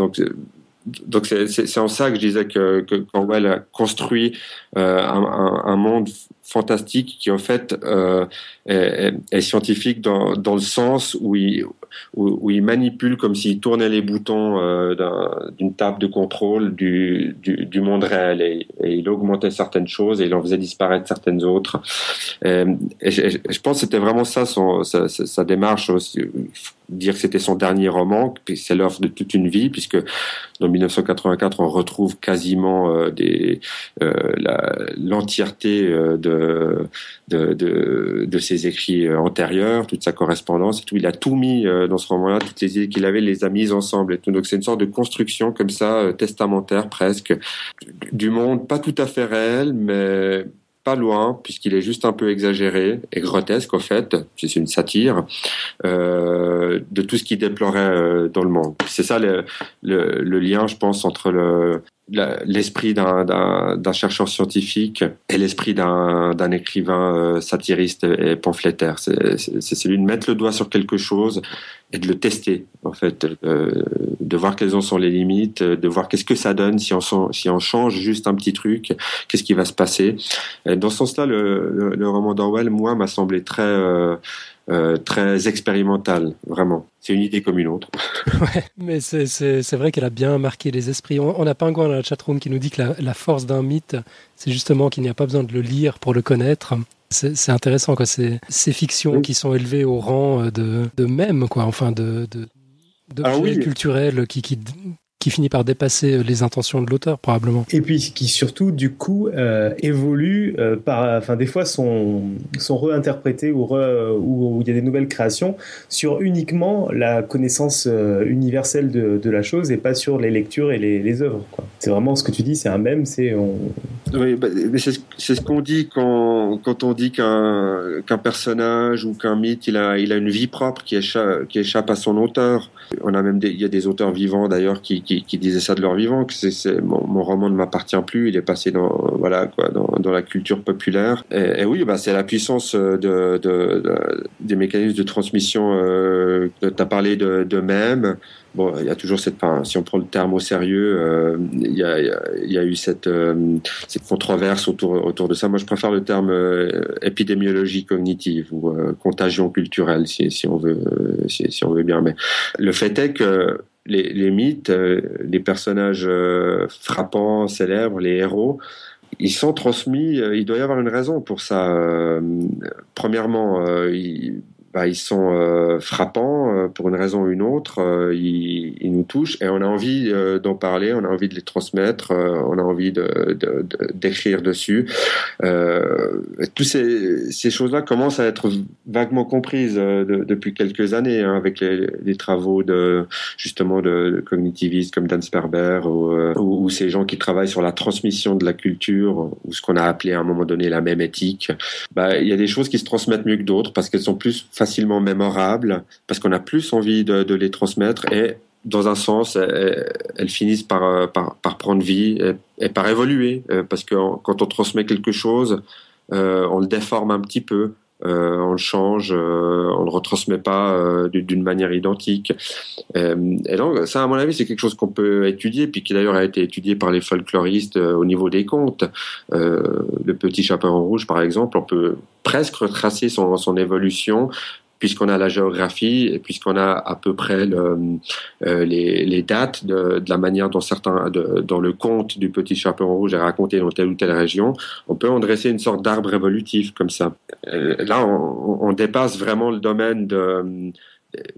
Donc c'est en ça que je disais que, que a construit euh, un, un, monde fantastique qui en fait euh, est, est, scientifique dans, dans le sens où il, où, il manipule comme s'il tournait les boutons euh, d'une table de contrôle du, du, monde réel et, il augmentait certaines choses et il en faisait disparaître certaines autres. Et je, pense que c'était vraiment ça son, sa, démarche aussi, dire que c'était son dernier roman, c'est l'œuvre de toute une vie puisque dans 1984 on retrouve quasiment euh, euh, l'entièreté euh, de, de, de, ses écrits euh, antérieurs, toute sa correspondance et. Il a tout mis dans ce roman-là, toutes les idées qu'il avait, les a mises ensemble. Et tout. Donc c'est une sorte de construction comme ça, testamentaire presque, du monde pas tout à fait réel, mais pas loin, puisqu'il est juste un peu exagéré et grotesque au fait, c'est une satire euh, de tout ce qu'il déplorait euh, dans le monde. C'est ça le, lien, je pense, entre le, l'esprit d'un chercheur scientifique et l'esprit d'un écrivain euh, satiriste et pamphlétaire. C'est celui de mettre le doigt sur quelque chose et de le tester, en fait, euh, de voir quelles en sont les limites, de voir qu'est-ce que ça donne si on, si on change juste un petit truc, qu'est-ce qui va se passer. Et dans ce sens-là, le, le, roman d'Orwell, moi, m'a semblé très... Euh, euh, très expérimentale, vraiment. C'est une idée comme une autre. ouais, mais c'est vrai qu'elle a bien marqué les esprits. On, a Pingouin dans la chatroom qui nous dit que la, la force d'un mythe, c'est justement qu'il n'y a pas besoin de le lire pour le connaître. C'est intéressant, quoi. Ces, ces fictions qui sont élevées au rang de, de même, quoi. Enfin, de, de, d'objets culturels qui, qui, qui finit par dépasser euh, les intentions de l'auteur probablement. Et puis qui surtout du coup euh, évolue euh, par, enfin des fois sont sont réinterprétés ou ou il y a des nouvelles créations sur uniquement la connaissance euh, universelle de, de, la chose et pas sur les lectures et les, les œuvres. C'est vraiment ce que tu dis, c'est un même, c'est on... Oui, bah, mais c'est ce qu'on dit quand quand on dit qu'un qu'un personnage ou qu'un mythe il a il a une vie propre qui échappe qui échappe à son auteur. On a même des, il y a des auteurs vivants d'ailleurs qui qui, qui, disaient ça de leur vivant, que c'est, mon, roman ne m'appartient plus, il est passé dans, voilà, quoi, dans, la culture populaire. Et, oui, bah, c'est la puissance de, de, de, des mécanismes de transmission. Euh, tu as parlé de, de. Bon, il y a toujours cette, enfin, si on prend le terme au sérieux, euh, il, y a, il y a eu cette, euh, cette controverse autour, autour de ça. Moi, je préfère le terme euh, épidémiologie cognitive ou euh, contagion culturelle, si, on veut, si, on veut bien. Mais le fait est que les, les mythes, euh, les personnages euh, frappants, célèbres, les héros, ils sont transmis. Euh, il doit y avoir une raison pour ça. Premièrement, ils, bah, ils sont euh, frappants euh, pour une raison ou une autre. Euh, ils, nous touchent et on a envie d'en parler, on a envie de les transmettre, on a envie d'écrire dessus. toutes ces, choses-là commencent à être vaguement comprises depuis quelques années hein, avec les, travaux de justement de, cognitivistes comme Dan Sperber ou, ces gens qui travaillent sur la transmission de la culture ou ce qu'on a appelé à un moment donné la même éthique. Bah, il y a des choses qui se transmettent mieux que d'autres parce qu'elles sont plus facilement mémorables parce qu'on a plus envie de, les transmettre et dans un sens, elles, finissent par, par, par, prendre vie et, et, par évoluer euh, parce que quand on transmet quelque chose, euh, on le déforme un petit peu. Euh, on le change, euh, on le retransmet pas euh, d'une manière identique. et donc, ça, à mon avis, c'est quelque chose qu'on peut étudier, puis qui d'ailleurs a été étudié par les folkloristes au niveau des contes. le petit chaperon rouge, par exemple, on peut presque retracer son évolution puisqu'on a la géographie puisqu'on a à peu près le, euh, les, les, dates de, de, la manière dont certains, de, dans le conte du petit chaperon rouge est raconté dans telle ou telle région, on peut en dresser une sorte d'arbre évolutif comme ça. Euh, là, on, on, dépasse vraiment le domaine de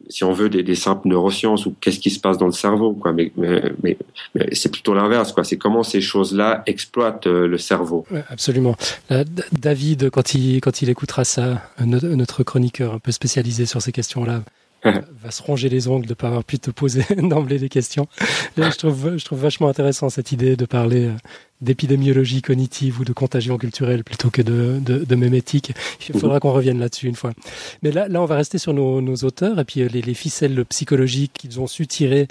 si on veut, des, des, simples neurosciences ou qu'est-ce qui se passe dans le cerveau, quoi. Mais, mais, mais, c'est plutôt l'inverse, quoi. C'est comment ces choses-là exploitent euh, le cerveau. Absolument. David, quand il, quand il écoutera ça, notre chroniqueur un peu spécialisé sur ces questions-là, va se ronger les ongles de ne pas avoir pu te poser d'emblée des questions. je, trouve, je trouve vachement intéressant cette idée de parler euh, d'épidémiologie cognitive ou de contagion culturelle plutôt que de, de, de mémétique. Il faudra qu'on revienne là-dessus une fois. Mais là, là, on va rester sur nos, nos auteurs et puis euh, les, les ficelles psychologiques qu'ils ont su tirer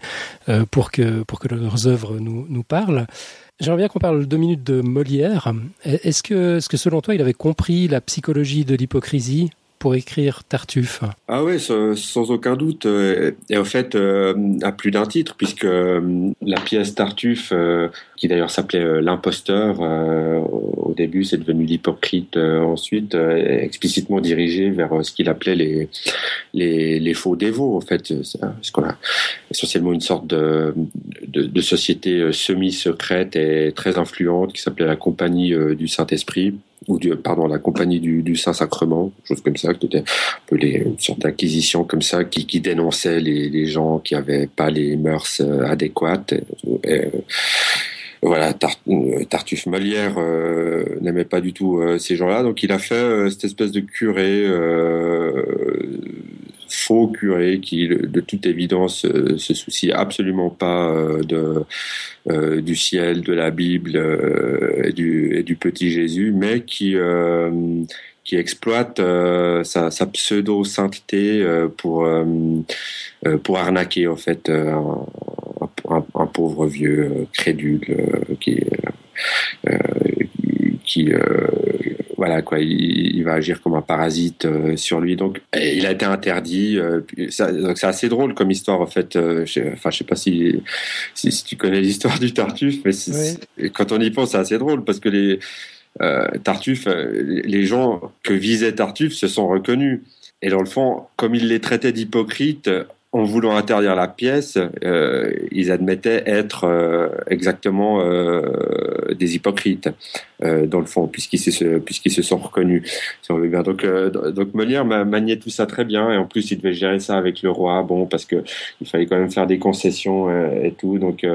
euh, pour, que, pour que leurs œuvres nous, nous parlent. J'aimerais bien qu'on parle deux minutes de Molière. Est-ce que, est-ce que selon toi, il avait compris la psychologie de l'hypocrisie? Pour écrire Tartuffe Ah oui, sans, aucun doute. Euh, et en fait, euh, à plus d'un titre, puisque euh, la pièce Tartuffe, qui d'ailleurs s'appelait L'imposteur, au début c'est devenu l'hypocrite, ensuite explicitement dirigée vers ce qu'il appelait les, faux dévots, en fait. Ce qu'on a essentiellement une sorte de société semi-secrète et très influente qui s'appelait la Compagnie du Saint-Esprit ou du, pardon, la compagnie du, du Saint-Sacrement, chose comme ça, qui était un peu les, une sorte d'inquisition comme ça, qui, qui dénonçait les, les gens qui avaient pas les mœurs euh, adéquates. Et, voilà, euh, Tartuffe Molière euh, n'aimait pas du tout ces gens-là, donc il a fait cette espèce de curé faux curé qui, de toute évidence, se soucie absolument pas de du ciel, de la Bible et du, et du petit Jésus, mais qui exploite euh, sa, sa, pseudo sainteté euh, pour euh, arnaquer en fait un, un, pauvre vieux crédule qui qui voilà quoi, il, va agir comme un parasite sur lui. Donc, il a été interdit. donc, c'est assez drôle comme histoire en fait. Je, enfin, je sais pas si, si, tu connais l'histoire du Tartuffe, mais quand on y pense, c'est assez drôle parce que les euh, Tartuffe, euh, les gens que visait Tartuffe se sont reconnus. Et dans le fond, comme il les traitait d'hypocrites, en voulant interdire la pièce, euh, ils admettaient être euh, exactement euh, des hypocrites euh, dans le fond, puisqu'ils se puisqu'ils se sont reconnus. Si on veut. Donc donc Molière maniait tout ça très bien et en plus il devait gérer ça avec le roi, bon parce que il fallait quand même faire des concessions et tout. Donc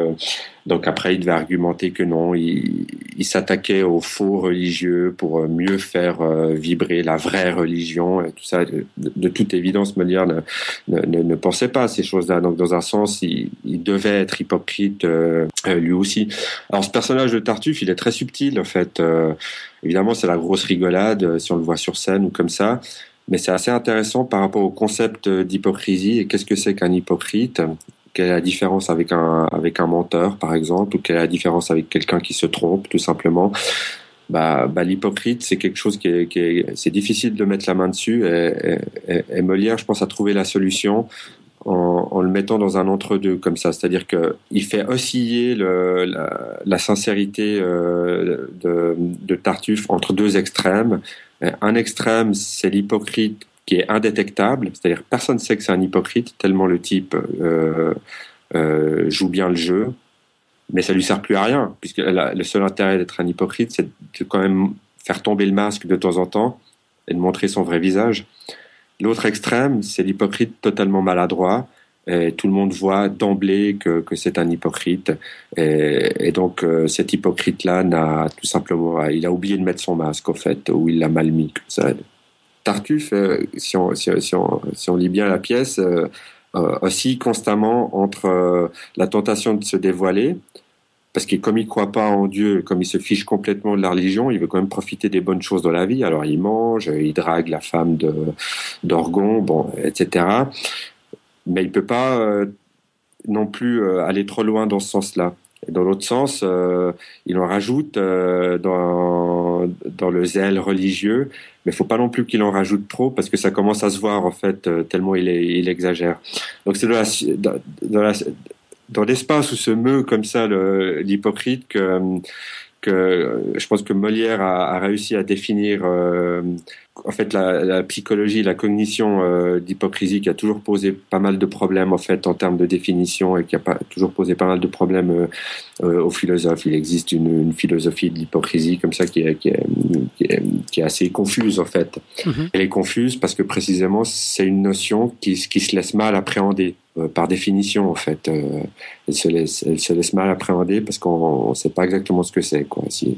donc après il devait argumenter que non, il, il s'attaquait aux faux religieux pour mieux faire vibrer la vraie religion et tout ça. De, de toute évidence, Molière ne, ne, ne pensait pas ces choses-là. Donc, dans un sens, il, devait être hypocrite euh, euh, lui aussi. Alors, ce personnage de Tartuffe, il est très subtil, en fait. Euh, évidemment, c'est la grosse rigolade si on le voit sur scène ou comme ça. Mais c'est assez intéressant par rapport au concept d'hypocrisie. Et qu'est-ce que c'est qu'un hypocrite? Quelle est la différence avec un avec un menteur par exemple? Ou quelle est la différence avec quelqu'un qui se trompe tout simplement? Bah, bah l'hypocrite c'est quelque chose qui est, c'est difficile de mettre la main dessus. Et, Molière je pense a trouvé la solution en, en, le mettant dans un entre-deux comme ça. C'est-à-dire que il fait osciller le, la, la, sincérité euh, de, de, Tartuffe entre deux extrêmes. Un extrême, c'est l'hypocrite qui est indétectable, c'est-à-dire personne ne sait que c'est un hypocrite tellement le type euh, euh, joue bien le jeu, mais ça lui sert plus à rien puisque le seul intérêt d'être un hypocrite, c'est de quand même faire tomber le masque de temps en temps et de montrer son vrai visage. L'autre extrême, c'est l'hypocrite totalement maladroit. Tout le monde voit d'emblée que, que c'est un hypocrite. Et, donc euh, cet hypocrite-là n'a tout simplement, il a oublié de mettre son masque au fait, ou il l'a mal mis. Tartuffe, euh, si, on, si, on, si, on, lit bien la pièce, euh, aussi constamment entre la tentation de se dévoiler parce que comme il croit pas en Dieu, comme il se fiche complètement de la religion, il veut quand même profiter des bonnes choses de la vie. Alors il mange, il drague la femme de d'Orgon, bon, etc. Mais il peut pas euh, non plus euh, aller trop loin dans ce sens-là. dans l'autre sens, euh, il en rajoute euh, dans dans le zèle religieux, mais faut pas non plus qu'il en rajoute trop parce que ça commence à se voir en fait tellement il, est, il exagère. Donc c'est dans dans la dans l'espace où se meut comme ça l'hypocrite que, que je pense que Molière a, a réussi à définir euh, en fait la, la, psychologie, la cognition euh, d'hypocrisie qui a toujours posé pas mal de problèmes en fait en termes de définition et qui a pas, toujours posé pas mal de problèmes euh, euh aux philosophes. Il existe une, une philosophie de l'hypocrisie comme ça qui est, qui, est, qui, est, qui est, assez confuse en fait. Mm-hmm. Elle est confuse parce que précisément c'est une notion qui, qui se laisse mal appréhender. Euh, par définition en fait. Euh, elle, se laisse, mal appréhender parce qu'on ne sait pas exactement ce que c'est. Quoi. Si,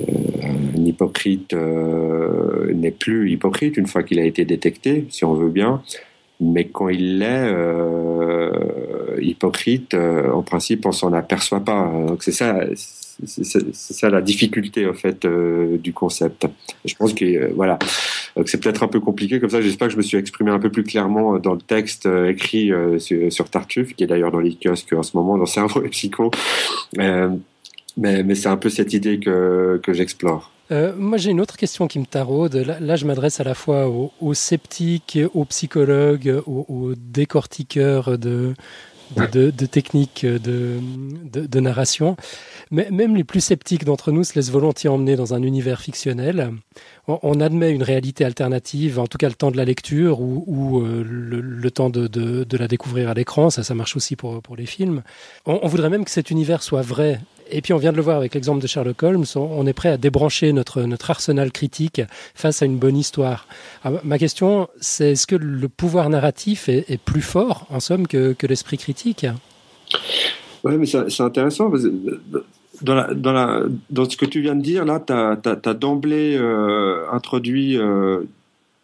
euh, un hypocrite n'est plus hypocrite une fois qu'il a été détecté, si on veut bien, mais quand il l'est hypocrite, en principe, on s'en aperçoit pas. Donc c'est ça, c'est ça la difficulté en fait du concept. Je pense que voilà, c'est peut-être un peu compliqué comme ça. J'espère que je me suis exprimé un peu plus clairement dans le texte écrit sur, Tartuffe, qui est d'ailleurs dans les kiosques en ce moment dans Cerveau et Psycho. Mais, c'est un peu cette idée que, j'explore. Euh, moi, j'ai une autre question qui me taraude. Là, je m'adresse à la fois aux, sceptiques, aux psychologues, aux décortiqueurs de, de, de, de techniques de, de, de, narration. Mais même les plus sceptiques d'entre nous se laissent volontiers emmener dans un univers fictionnel. On, admet une réalité alternative, en tout cas le temps de la lecture ou, euh, le, temps de, la découvrir à l'écran. Ça, ça marche aussi pour, pour les films. On voudrait même que cet univers soit vrai et puis on vient de le voir avec l'exemple de Sherlock Holmes, on est prêt à débrancher notre, arsenal critique face à une bonne histoire. Alors, ma question, c'est est-ce que le pouvoir narratif est, plus fort, en somme, que, l'esprit critique? Oui, mais c'est intéressant. Dans, ce que tu viens de dire, là, tu as, d'emblée euh, introduit euh,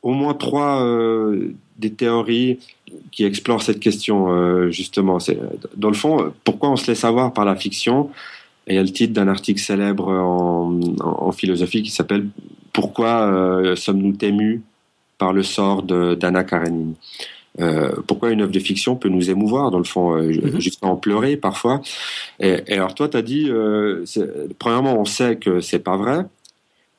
au moins trois des théories qui explorent cette question justement. Dans le fond pourquoi on se laisse avoir par la fiction? Et il y a le titre d'un article célèbre en, en, philosophie qui s'appelle Pourquoi sommes-nous émus par le sort d'Anna Karenine? Euh, pourquoi une œuvre de fiction peut nous émouvoir, dans le fond, euh, mhm. jusqu'à en pleurer parfois? Et, et alors toi, tu as dit, euh, premièrement, on sait que c'est pas vrai,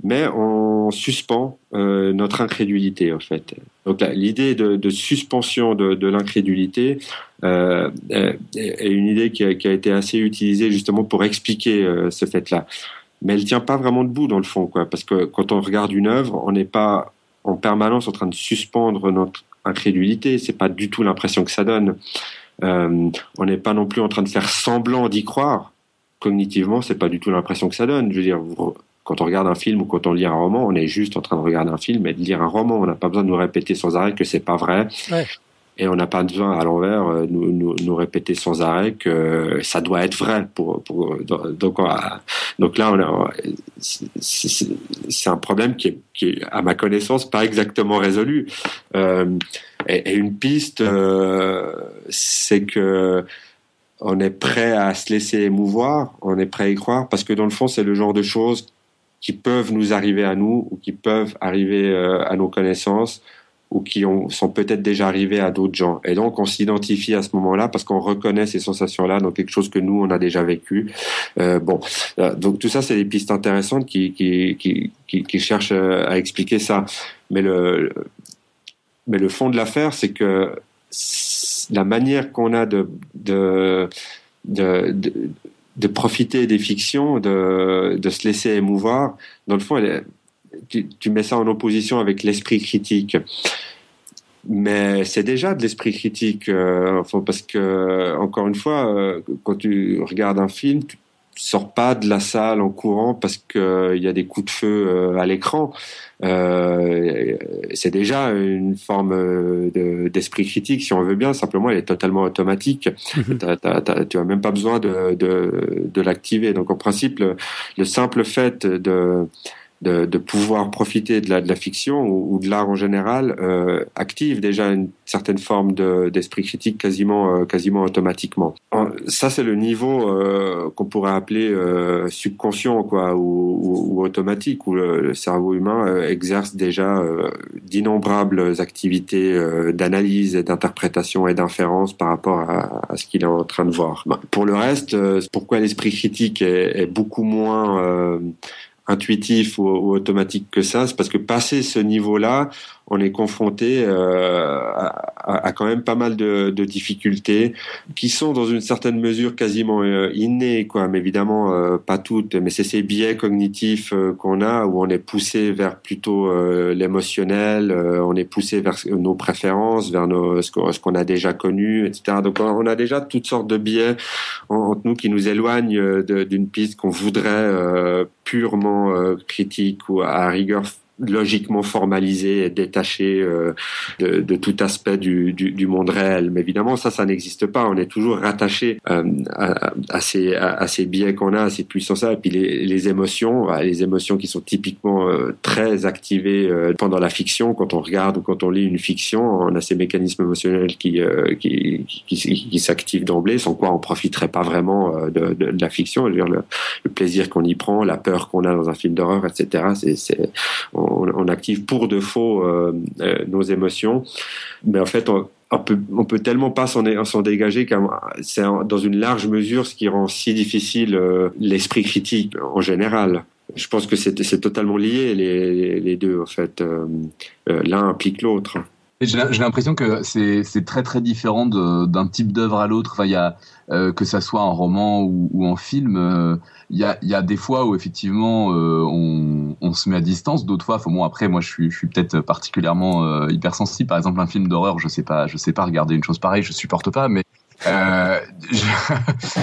mais on suspend euh, notre incrédulité, en fait. Donc l'idée de, de, suspension de, de l'incrédulité euh, est une idée qui a, été assez utilisée justement pour expliquer ce fait-là. Mais elle tient pas vraiment debout dans le fond, quoi, parce que quand on regarde une œuvre, on n'est pas en permanence en train de suspendre notre incrédulité. C'est pas du tout l'impression que ça donne. Euh, on n'est pas non plus en train de faire semblant d'y croire. Cognitivement, c'est pas du tout l'impression que ça donne. Je veux dire, quand on regarde un film ou quand on lit un roman, on est juste en train de regarder un film et de lire un roman. On n'a pas besoin de nous répéter sans arrêt que c'est pas vrai. Et on n'a pas besoin à l'envers euh, nous, nous, répéter sans arrêt que ça doit être vrai donc là c'est un problème qui à ma connaissance pas exactement résolu. Euh, et, une piste euh, c'est que on est prêt à se laisser émouvoir on est prêt à y croire parce que dans le fond c'est le genre de choses qui peuvent nous arriver à nous ou qui peuvent arriver euh, à nos connaissances ou qui ont, sont peut-être déjà arrivés à d'autres gens. Et donc, on s'identifie à ce moment-là parce qu'on reconnaît ces sensations-là dans quelque chose que nous, on a déjà vécu. Euh, bon, euh, donc tout ça, c'est des pistes intéressantes qui, qui, qui, qui, cherchent euh, à expliquer ça. Mais le, mais le fond de l'affaire, c'est que la manière qu'on a de, de, de, de de profiter des fictions, de, de se laisser émouvoir, dans le fond, elle est, tu, tu, mets ça en opposition avec l'esprit critique. Mais c'est déjà de l'esprit critique, euh, enfin, parce que encore une fois, euh, quand tu regardes un film, tu sors pas de la salle en courant parce qu'il euh, y a des coups de feu à l'écran. c'est déjà une forme d'esprit critique, si on veut bien. Simplement, elle est totalement automatique. Mhm. tu as même pas besoin de, de, de l'activer. Donc, en principe, le, le simple fait de de, de, pouvoir profiter de la, de la fiction ou, ou de l'art en général euh, active déjà une certaine forme d'esprit critique quasiment euh, quasiment automatiquement. Ça c'est le niveau euh, qu'on pourrait appeler euh, subconscient quoi ou, ou, automatique où le, cerveau humain euh, exerce déjà d'innombrables activités d'analyse et d'interprétation et d'inférence par rapport à, à ce qu'il est en train de voir. Pour le reste, pourquoi l'esprit critique est, est, beaucoup moins intuitif ou, automatique que ça, c'est parce que passer ce niveau-là, on est confronté euh, à, à, quand même pas mal de, de, difficultés qui sont dans une certaine mesure quasiment euh, innées, quoi. Mais évidemment euh, pas toutes. Mais c'est ces biais cognitifs euh, qu'on a où on est poussé vers plutôt euh, l'émotionnel, on est poussé vers nos préférences, vers nos, ce qu'on a déjà connu, etc. Donc on a déjà toutes sortes de biais entre nous qui nous éloignent d'une piste qu'on voudrait purement critique ou à rigueur logiquement formalisé et détaché euh, de, de, tout aspect du, du, du, monde réel. Mais évidemment, ça, ça n'existe pas. On est toujours rattaché euh, à, à, ces, à, ces biais qu'on a, à ces puissances-là. Et puis les, les, émotions, les émotions qui sont typiquement euh, très activées euh, pendant la fiction, quand on regarde ou quand on lit une fiction, on a ces mécanismes émotionnels qui, qui, qui, qui s'activent d'emblée, sans quoi on profiterait pas vraiment de, de, de la fiction. dire, le, le plaisir qu'on y prend, la peur qu'on a dans un film d'horreur, etc. C'est, c'est, active pour de faux euh, euh, nos émotions. Mais en fait, on, peut, on peut tellement pas s'en dégager que c'est dans une large mesure ce qui rend si difficile euh, l'esprit critique en général. Je pense que c'est totalement lié les, deux en fait. L'un implique l'autre. J'ai l'impression que c'est très très différent d'un type d'œuvre à l'autre. Enfin, il y a que ça soit en roman ou, ou en film il y a, y a des fois où effectivement euh, on, se met à distance, d'autres fois, bon après moi je suis, je suis peut-être particulièrement euh, hypersensible. Par exemple un film d'horreur, je sais pas, je sais pas regarder une chose pareille, je supporte pas, mais euh,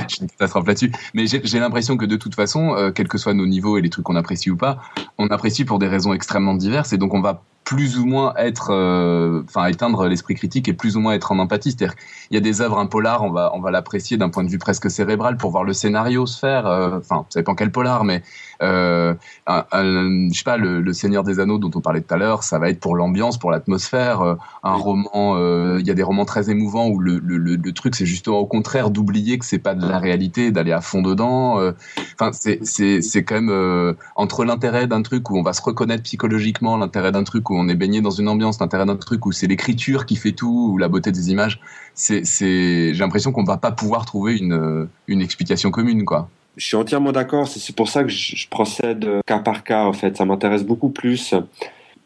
suis une catastrophe là-dessus. Mais j'ai l'impression que de toute façon, euh, quels que soient nos niveaux et les trucs qu'on apprécie ou pas, on apprécie pour des raisons extrêmement diverses et donc on va plus ou moins être, euh, enfin éteindre l'esprit critique et plus ou moins être en empathie. C'est-à-dire il y a des œuvres, un polar, on va on va l'apprécier d'un point de vue presque cérébral pour voir le scénario se faire. Euh, enfin, ça dépend quel polar, mais euh, je sais pas, le, Seigneur des Anneaux dont on parlait tout à l'heure, ça va être pour l'ambiance, pour l'atmosphère. Euh, un roman, il y a des romans très émouvants où le, le, le truc c'est justement au contraire d'oublier que c'est pas de la réalité, d'aller à fond dedans. Enfin, c'est c'est c'est quand même entre l'intérêt d'un truc où on va se reconnaître psychologiquement, l'intérêt d'un truc où on est baigné dans une ambiance, l'intérêt d'un truc où c'est l'écriture qui fait tout, ou la beauté des images, c'est, j'ai l'impression qu'on ne va pas pouvoir trouver une, une explication commune, quoi. Je suis entièrement d'accord. C'est pour ça que je, procède cas par cas. En fait, ça m'intéresse beaucoup plus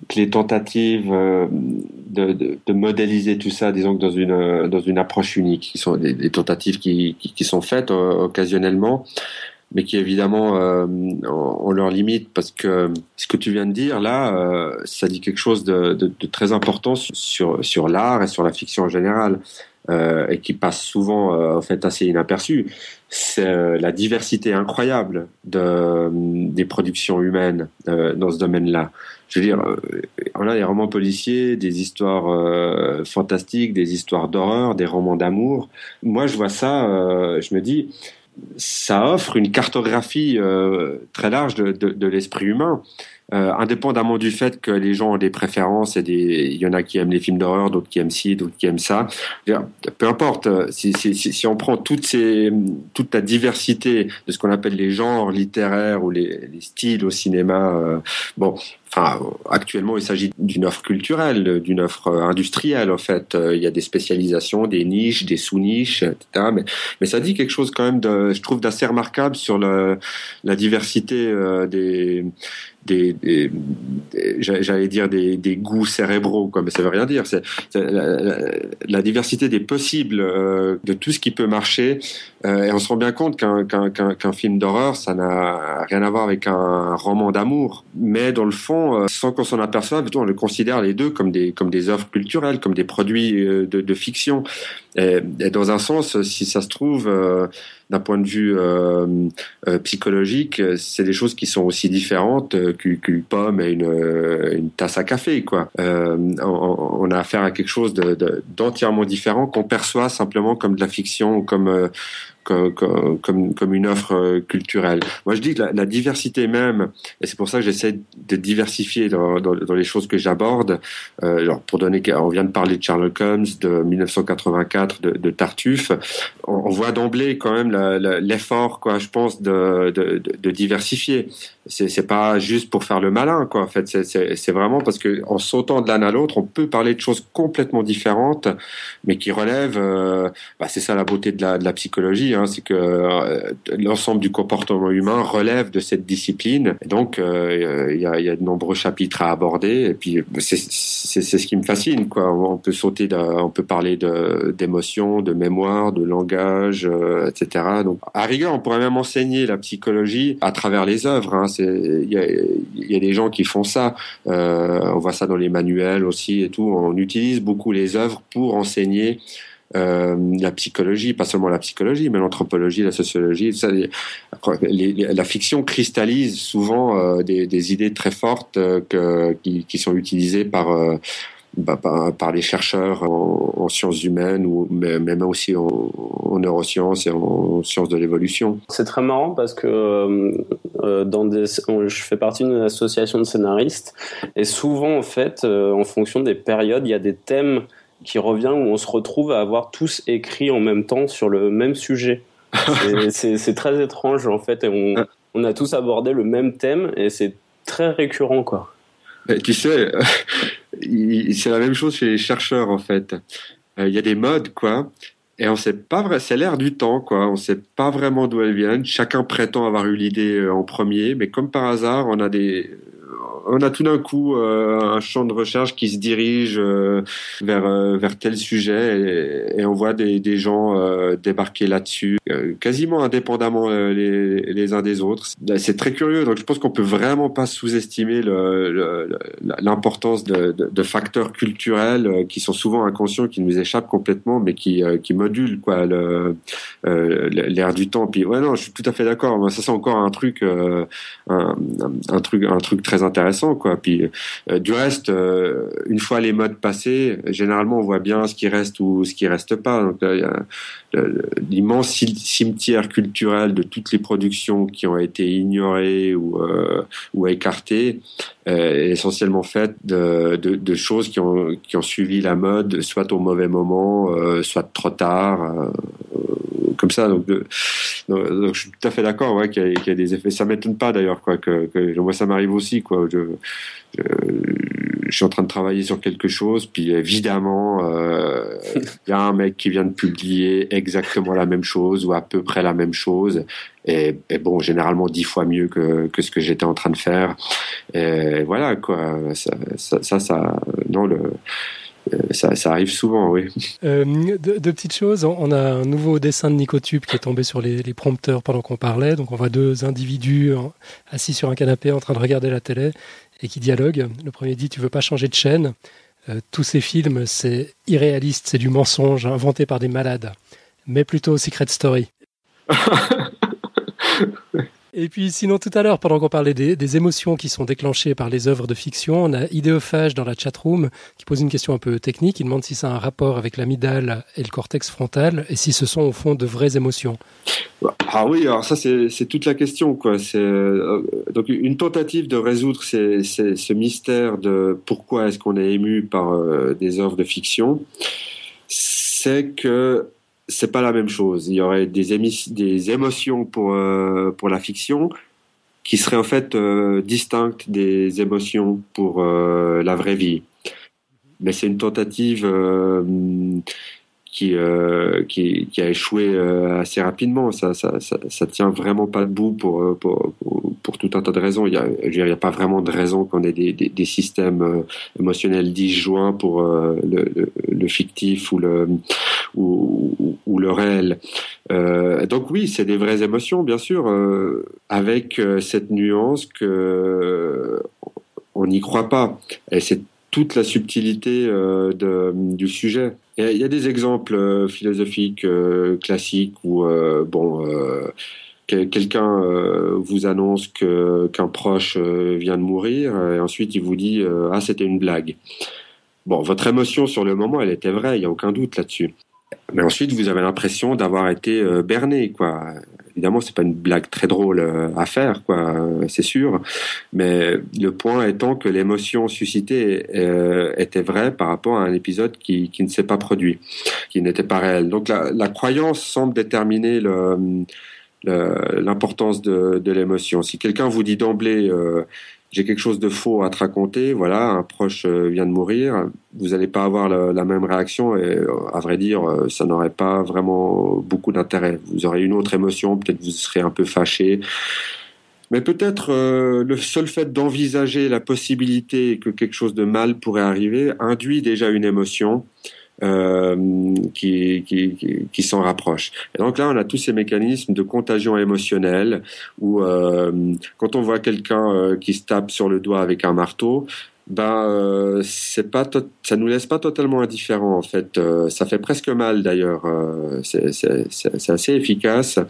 que les tentatives euh, de, de, modéliser tout ça, disons que dans une dans une approche unique, qui sont des, tentatives qui, qui, sont faites euh, occasionnellement mais qui évidemment euh, ont, leurs limites parce que ce que tu viens de dire là, euh, ça dit quelque chose de, très important sur l'art et sur la fiction en général. Euh, et qui passe souvent euh, en fait assez inaperçu, c'est la diversité incroyable de, des productions humaines dans ce domaine-là. Je veux dire, on a des romans policiers, des histoires fantastiques, des histoires d'horreur, des romans d'amour. Moi, je vois ça, je me dis, ça offre une cartographie euh, très large de, de, de l'esprit humain. Euh, indépendamment du fait que les gens ont des préférences et des, il y en a qui aiment les films d'horreur, d'autres qui aiment ci, d'autres qui aiment ça. Peu importe, euh, si, si, si, on prend toutes ces, toute la diversité de ce qu'on appelle les genres littéraires ou les, les styles au cinéma, euh, bon, Actuellement, il s'agit d'une offre culturelle, d'une offre industrielle. En fait, il y a des spécialisations, des niches, des sous-niches, etc. Mais, ça dit quelque chose quand même, je trouve, d'assez remarquable sur la diversité des, des, j'allais dire des, goûts cérébraux, quoi, mais ça veut rien dire. C'est la, diversité des possibles euh, de tout ce qui peut marcher, euh, et on se rend bien compte qu'un film d'horreur, ça n'a rien à voir avec un roman d'amour, mais dans le fond, euh, sans qu'on s'en aperçoive, on le considère les deux comme des comme des œuvres culturelles, comme des produits de, de fiction. Et, dans un sens, si ça se trouve d'un point de vue euh, euh, psychologique, c'est des choses qui sont aussi différentes euh, qu'une pomme et une, tasse à café. Quoi. On, a affaire à quelque chose d'entièrement de, différent qu'on perçoit simplement comme de la fiction, comme comme, une offre euh, culturelle. Moi, je dis que la, diversité même, et c'est pour ça que j'essaie de diversifier dans, les choses que j'aborde. Euh, alors, pour donner, on vient de parler de Sherlock Holmes de 1984, de, Tartuffe. On, voit d'emblée quand même l'effort, quoi, je pense, de, de, de diversifier c'est pas juste pour faire le malin quoi en fait c'est vraiment parce que en sautant de l'un à l'autre on peut parler de choses complètement différentes mais qui relèvent euh, bah, c'est ça la beauté de la psychologie hein, c'est que euh, l'ensemble du comportement humain relève de cette discipline. Donc euh, il y a de nombreux chapitres à aborder. Et puis c'est ce qui me fascine on peut sauter on peut parler d'émotions de mémoire de langage etc donc à rigueur on pourrait même enseigner la psychologie à travers les œuvres hein, il y a, y a, des gens qui font ça. Euh, on voit ça dans les manuels aussi et tout. On utilise beaucoup les œuvres pour enseigner euh, la psychologie, pas seulement la psychologie, mais l'anthropologie, la sociologie. La fiction cristallise souvent euh, des, idées très fortes euh, qui, sont utilisées par bah, les chercheurs en, sciences humaines ou même aussi en, neurosciences et en sciences de l'évolution. C'est très marrant parce que dans je fais partie d'une association de scénaristes et souvent en fait, en fonction des périodes, il y a des thèmes qui reviennent où on se retrouve à avoir tous écrit en même temps sur le même sujet. c'est très étrange en fait et on, on a tous abordé le même thème et c'est très récurrent quoi. Tu sais, c'est la même chose chez les chercheurs en fait. Euh, il y a des modes quoi, et on sait pas vrai, c'est l'air du temps quoi. On sait pas vraiment d'où elles viennent. Chacun prétend avoir eu l'idée euh, en premier, mais comme par hasard, on a des on a tout d'un coup euh, un champ de recherche qui se dirige euh, vers euh, vers tel sujet et, on voit des, des gens débarquer là-dessus quasiment indépendamment les, les uns des autres. C'est très curieux. Donc je pense qu'on peut vraiment pas sous-estimer l'importance de, de, de, facteurs culturels qui sont souvent inconscients, qui nous échappent complètement, mais qui qui modulent quoi l'air du temps. Puis ouais non, je suis tout à fait d'accord. Ça c'est encore un truc un, un truc un truc très intéressant intéressant, quoi. Puis du reste, une fois les modes passés, généralement on voit bien ce qui reste ou ce qui reste pas. Donc l'immense cimetière culturel de toutes les productions qui ont été ignorées ou, ou écartées, est essentiellement fait de, de, de, choses qui ont, qui ont suivi la mode, soit au mauvais moment, soit trop tard comme ça. Donc, donc, je suis tout à fait d'accord ouais, qu'il y, y, a des effets. Ça m'étonne pas d'ailleurs quoi que, que, moi ça m'arrive aussi quoi. Je, je, je, suis en train de travailler sur quelque chose, puis évidemment euh, il euh, y a un mec qui vient de publier exactement la même chose ou à peu près la même chose. Et, et bon, généralement dix fois mieux que, que ce que j'étais en train de faire. Et voilà quoi. Ça, ça, ça, ça non le euh, ça, ça, arrive souvent, oui. Euh, deux, petites choses. On a un nouveau dessin de Nicotube qui est tombé sur les, les prompteurs pendant qu'on parlait. Donc on voit deux individus assis sur un canapé en train de regarder la télé et qui dialoguent. Le premier dit Tu veux pas changer de chaîne? Euh, Tous ces films, c'est irréaliste, c'est du mensonge inventé par des malades. Mais plutôt Secret Story. Et puis sinon tout à l'heure, pendant qu'on parlait des, émotions qui sont déclenchées par les œuvres de fiction, on a Idéophage dans la chatroom qui pose une question un peu technique. Il demande si ça a un rapport avec l'amygdale et le cortex frontal et si ce sont au fond de vraies émotions. Ah oui, alors ça c'est toute la question quoi. Euh, donc une tentative de résoudre ce mystère de pourquoi est-ce qu'on est ému par euh, des œuvres de fiction. C'est que c'est pas la même chose. Il y aurait des, émotions pour euh, pour la fiction qui seraient en fait euh, distinctes des émotions pour euh, la vraie vie. Mais c'est une tentative euh, qui, euh, qui, qui, a échoué euh, assez rapidement. Ça, ça, ça, ça, tient vraiment pas debout pour, euh, pour, pour, pour, tout un tas de raisons. Il y a, il y a pas vraiment de raison qu'on ait des, des, des, systèmes émotionnels disjoints pour le, le, le, fictif ou le, ou, ou le réel. Euh, donc oui, c'est des vraies émotions, bien sûr, euh, avec cette nuance que on n'y croit pas. Et c'est toute la subtilité euh, de, du sujet. Il y, a des exemples euh, philosophiques euh, classiques où, bon, quelqu'un vous annonce que qu'un proche vient de mourir et ensuite il vous dit ah c'était une blague. Bon, votre émotion sur le moment, elle était vraie, il n'y a aucun doute là-dessus. Mais ensuite, vous avez l'impression d'avoir été berné, quoi évidemment, c'est pas une blague très drôle euh, à faire, quoi, c'est sûr. Mais le point étant que l'émotion suscitée euh, était vraie par rapport à un épisode qui, qui ne s'est pas produit, qui n'était pas réel. Donc la, croyance semble déterminer l'importance de, l'émotion. Si quelqu'un vous dit d'emblée euh, j'ai quelque chose de faux à te raconter, voilà, un proche euh, vient de mourir, vous n'allez pas avoir la, même réaction et euh, à vrai dire, euh, ça n'aurait pas vraiment beaucoup d'intérêt. Vous aurez une autre émotion, peut-être vous serez un peu fâché. Mais peut-être le seul fait d'envisager la possibilité que quelque chose de mal pourrait arriver induit déjà une émotion euh, qui, qui, qui, s'en rapprochent. Et donc là, on a tous ces mécanismes de contagion émotionnelle où euh, quand on voit quelqu'un euh, qui se tape sur le doigt avec un marteau, ben euh, c'est pas ça nous laisse pas totalement indifférents en fait. Euh, ça fait presque mal d'ailleurs euh, c'est assez efficace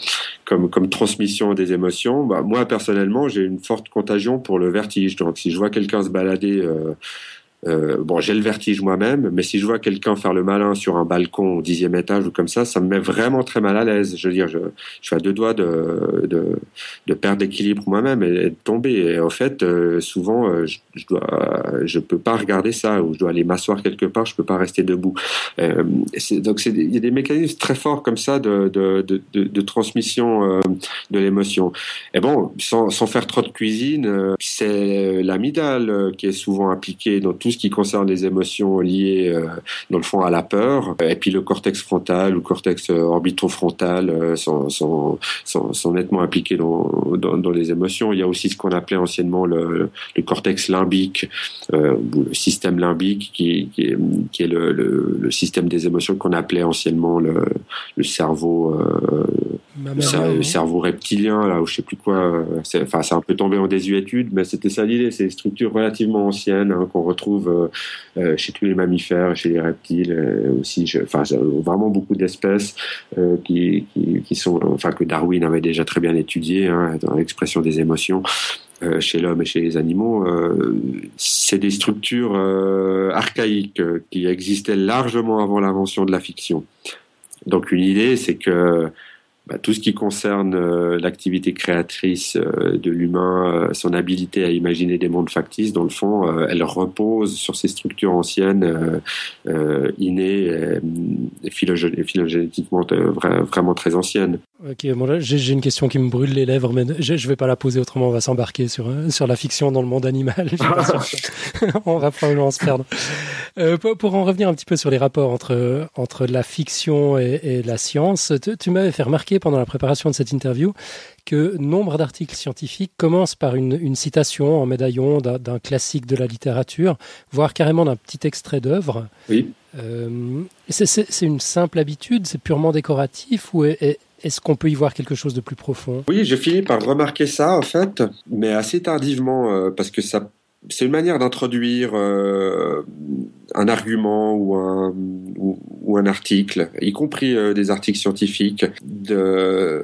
comme comme transmission des émotions. Bah, moi personnellement j'ai une forte contagion pour le vertige. Donc si je vois quelqu'un se balader euh, bon, j'ai le vertige moi-même, mais si je vois quelqu'un faire le malin sur un balcon au dixième étage ou comme ça, ça me met vraiment très mal à l'aise. Je veux dire, je, je suis à deux doigts de, de, de perdre l'équilibre moi-même et, de tomber. Et en fait, euh, souvent, euh, je, je, dois, je peux pas regarder ça ou je dois aller m'asseoir quelque part. Je peux pas rester debout. Euh, donc, il y a des mécanismes très forts comme ça de, de, de, de transmission de l'émotion. Et bon, sans, sans faire trop de cuisine, c'est l'amygdale qui est souvent impliquée dans tout ce qui concerne les émotions liées, euh, dans le fond, à la peur. Et puis le cortex frontal ou cortex euh, orbitofrontal euh, sont, sont, sont, nettement impliqués dans, dans, les émotions. Il y a aussi ce qu'on appelait anciennement le, cortex limbique, euh, ou le système limbique, qui, qui est, le, système des émotions qu'on appelait anciennement le, le cerveau, euh, le, cerveau reptilien, là, ou je sais plus quoi. Enfin, c'est un peu tombé en désuétude, mais c'était ça l'idée. C'est des structures relativement anciennes hein, qu'on retrouve euh, euh, chez tous les mammifères, chez les reptiles euh, aussi. enfin, vraiment beaucoup d'espèces qui, qui, qui, sont, enfin, que Darwin avait déjà très bien étudié hein, dans l'expression des émotions. chez l'homme et chez les animaux, c'est des structures archaïques qui existaient largement avant l'invention de la fiction. Donc une idée, c'est que bah, tout ce qui concerne euh, l'activité créatrice euh, de l'humain, euh, son habilité à imaginer des mondes factices, dans le fond, elle repose sur ces structures anciennes, innées et, phylogénétiquement vraiment très anciennes. Ok, bon j'ai une question qui me brûle les lèvres, mais je ne vais pas la poser autrement, on va s'embarquer sur, sur la fiction dans le monde animal. on va probablement se perdre. pour, en revenir un petit peu sur les rapports entre, entre la fiction et, la science, tu m'avais fait remarquer pendant la préparation de cette interview que nombre d'articles scientifiques commencent par une, citation en médaillon d'un classique de la littérature, voire carrément d'un petit extrait d'œuvre. Oui. Euh, c'est une simple habitude, c'est purement décoratif ou est-ce qu'on peut y voir quelque chose de plus profond? Oui, j'ai fini par remarquer ça en fait, mais assez tardivement euh, parce que ça c'est une manière d'introduire euh, un argument ou un, article, y compris euh, des articles scientifiques, de,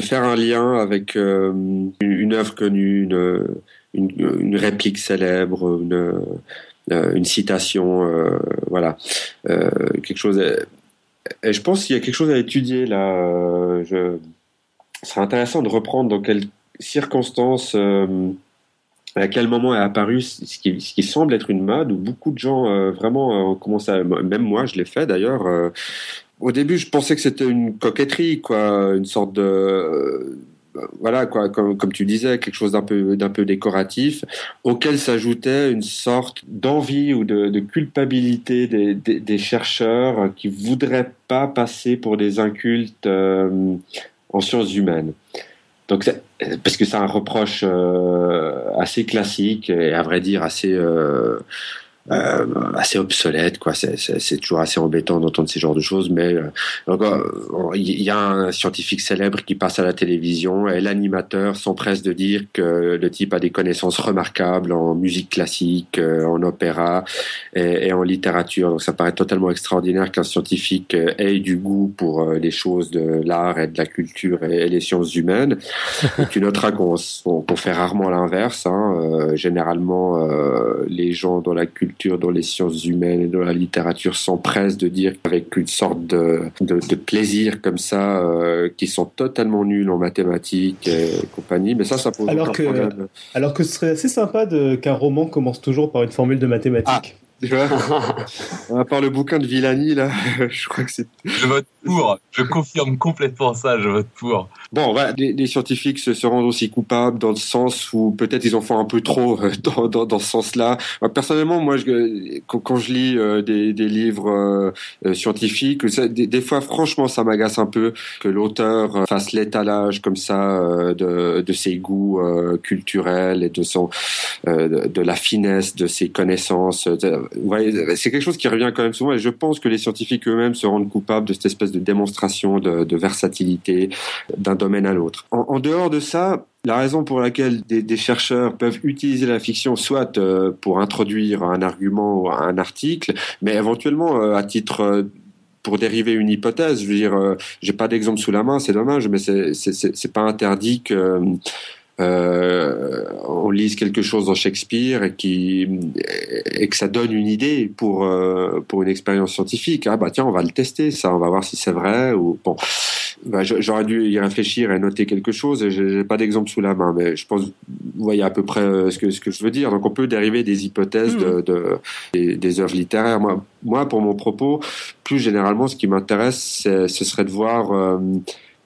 faire un lien avec euh, une, œuvre connue, une, réplique célèbre, une, une citation, voilà, quelque chose. Et je pense qu'il y a quelque chose à étudier là. je, ce serait intéressant de reprendre dans quelles circonstances à quel moment est apparu ce qui, semble être une mode où beaucoup de gens euh, vraiment euh, ont commencé à, même moi je l'ai fait d'ailleurs euh, au début je pensais que c'était une coquetterie quoi une sorte de voilà quoi comme, tu disais quelque chose d'un peu d'un peu décoratif auquel s'ajoutait une sorte d'envie ou de, culpabilité des, des, chercheurs qui voudraient pas passer pour des incultes en sciences humaines. Donc, parce que c'est un reproche euh, assez classique et à vrai dire assez euh, euh, assez obsolète quoi c'est, toujours assez embêtant d'entendre ces genres de choses mais euh, il y a un scientifique célèbre qui passe à la télévision et l'animateur s'empresse de dire que le type a des connaissances remarquables en musique classique euh, en opéra et, et, en littérature donc ça paraît totalement extraordinaire qu'un scientifique ait du goût pour les choses de l'art et de la culture et, les sciences humaines et tu noteras qu'on, qu'on fait rarement l'inverse hein. généralement les gens dans la culture dans les sciences humaines et dans la littérature s'empressent de dire avec une sorte de, de, plaisir comme ça, euh, qui sont totalement nuls en mathématiques et compagnie. Mais ça, ça pose alors que, problème. Alors que ce serait assez sympa qu'un roman commence toujours par une formule de mathématiques. Ah. à part le bouquin de Villani, là, je crois que c'est. Je vote pour. Je confirme complètement ça. Je vote pour. Bon, voilà, les, scientifiques se, rendent aussi coupables dans le sens où peut-être ils en font un peu trop euh, dans, dans, dans ce sens-là. personnellement, moi, je, quand, je lis euh, des, des, livres euh, scientifiques, des, des, fois, franchement, ça m'agace un peu que l'auteur fasse l'étalage comme ça de, de ses goûts culturels et de son de, de, la finesse de ses connaissances c'est quelque chose qui revient quand même souvent et je pense que les scientifiques eux-mêmes se rendent coupables de cette espèce de démonstration de, versatilité d'un domaine à l'autre. En, dehors de ça, la raison pour laquelle des, chercheurs peuvent utiliser la fiction soit euh, pour introduire un argument ou un article, mais éventuellement euh, à titre euh, pour dériver une hypothèse. Je veux dire, j'ai pas d'exemple sous la main, c'est dommage, mais c'est pas interdit que euh, on lise quelque chose dans Shakespeare et, qui, et que ça donne une idée pour, euh, pour une expérience scientifique. Ah bah tiens, on va le tester, ça, on va voir si c'est vrai ou bon. Bah, j'aurais dû y réfléchir et noter quelque chose. J'ai pas d'exemple sous la main, mais je pense vous voyez à peu près euh, ce que ce que je veux dire. Donc on peut dériver des hypothèses de, hmm. de des, des, œuvres littéraires. Moi, moi, pour mon propos, plus généralement, ce qui m'intéresse, ce serait de voir euh,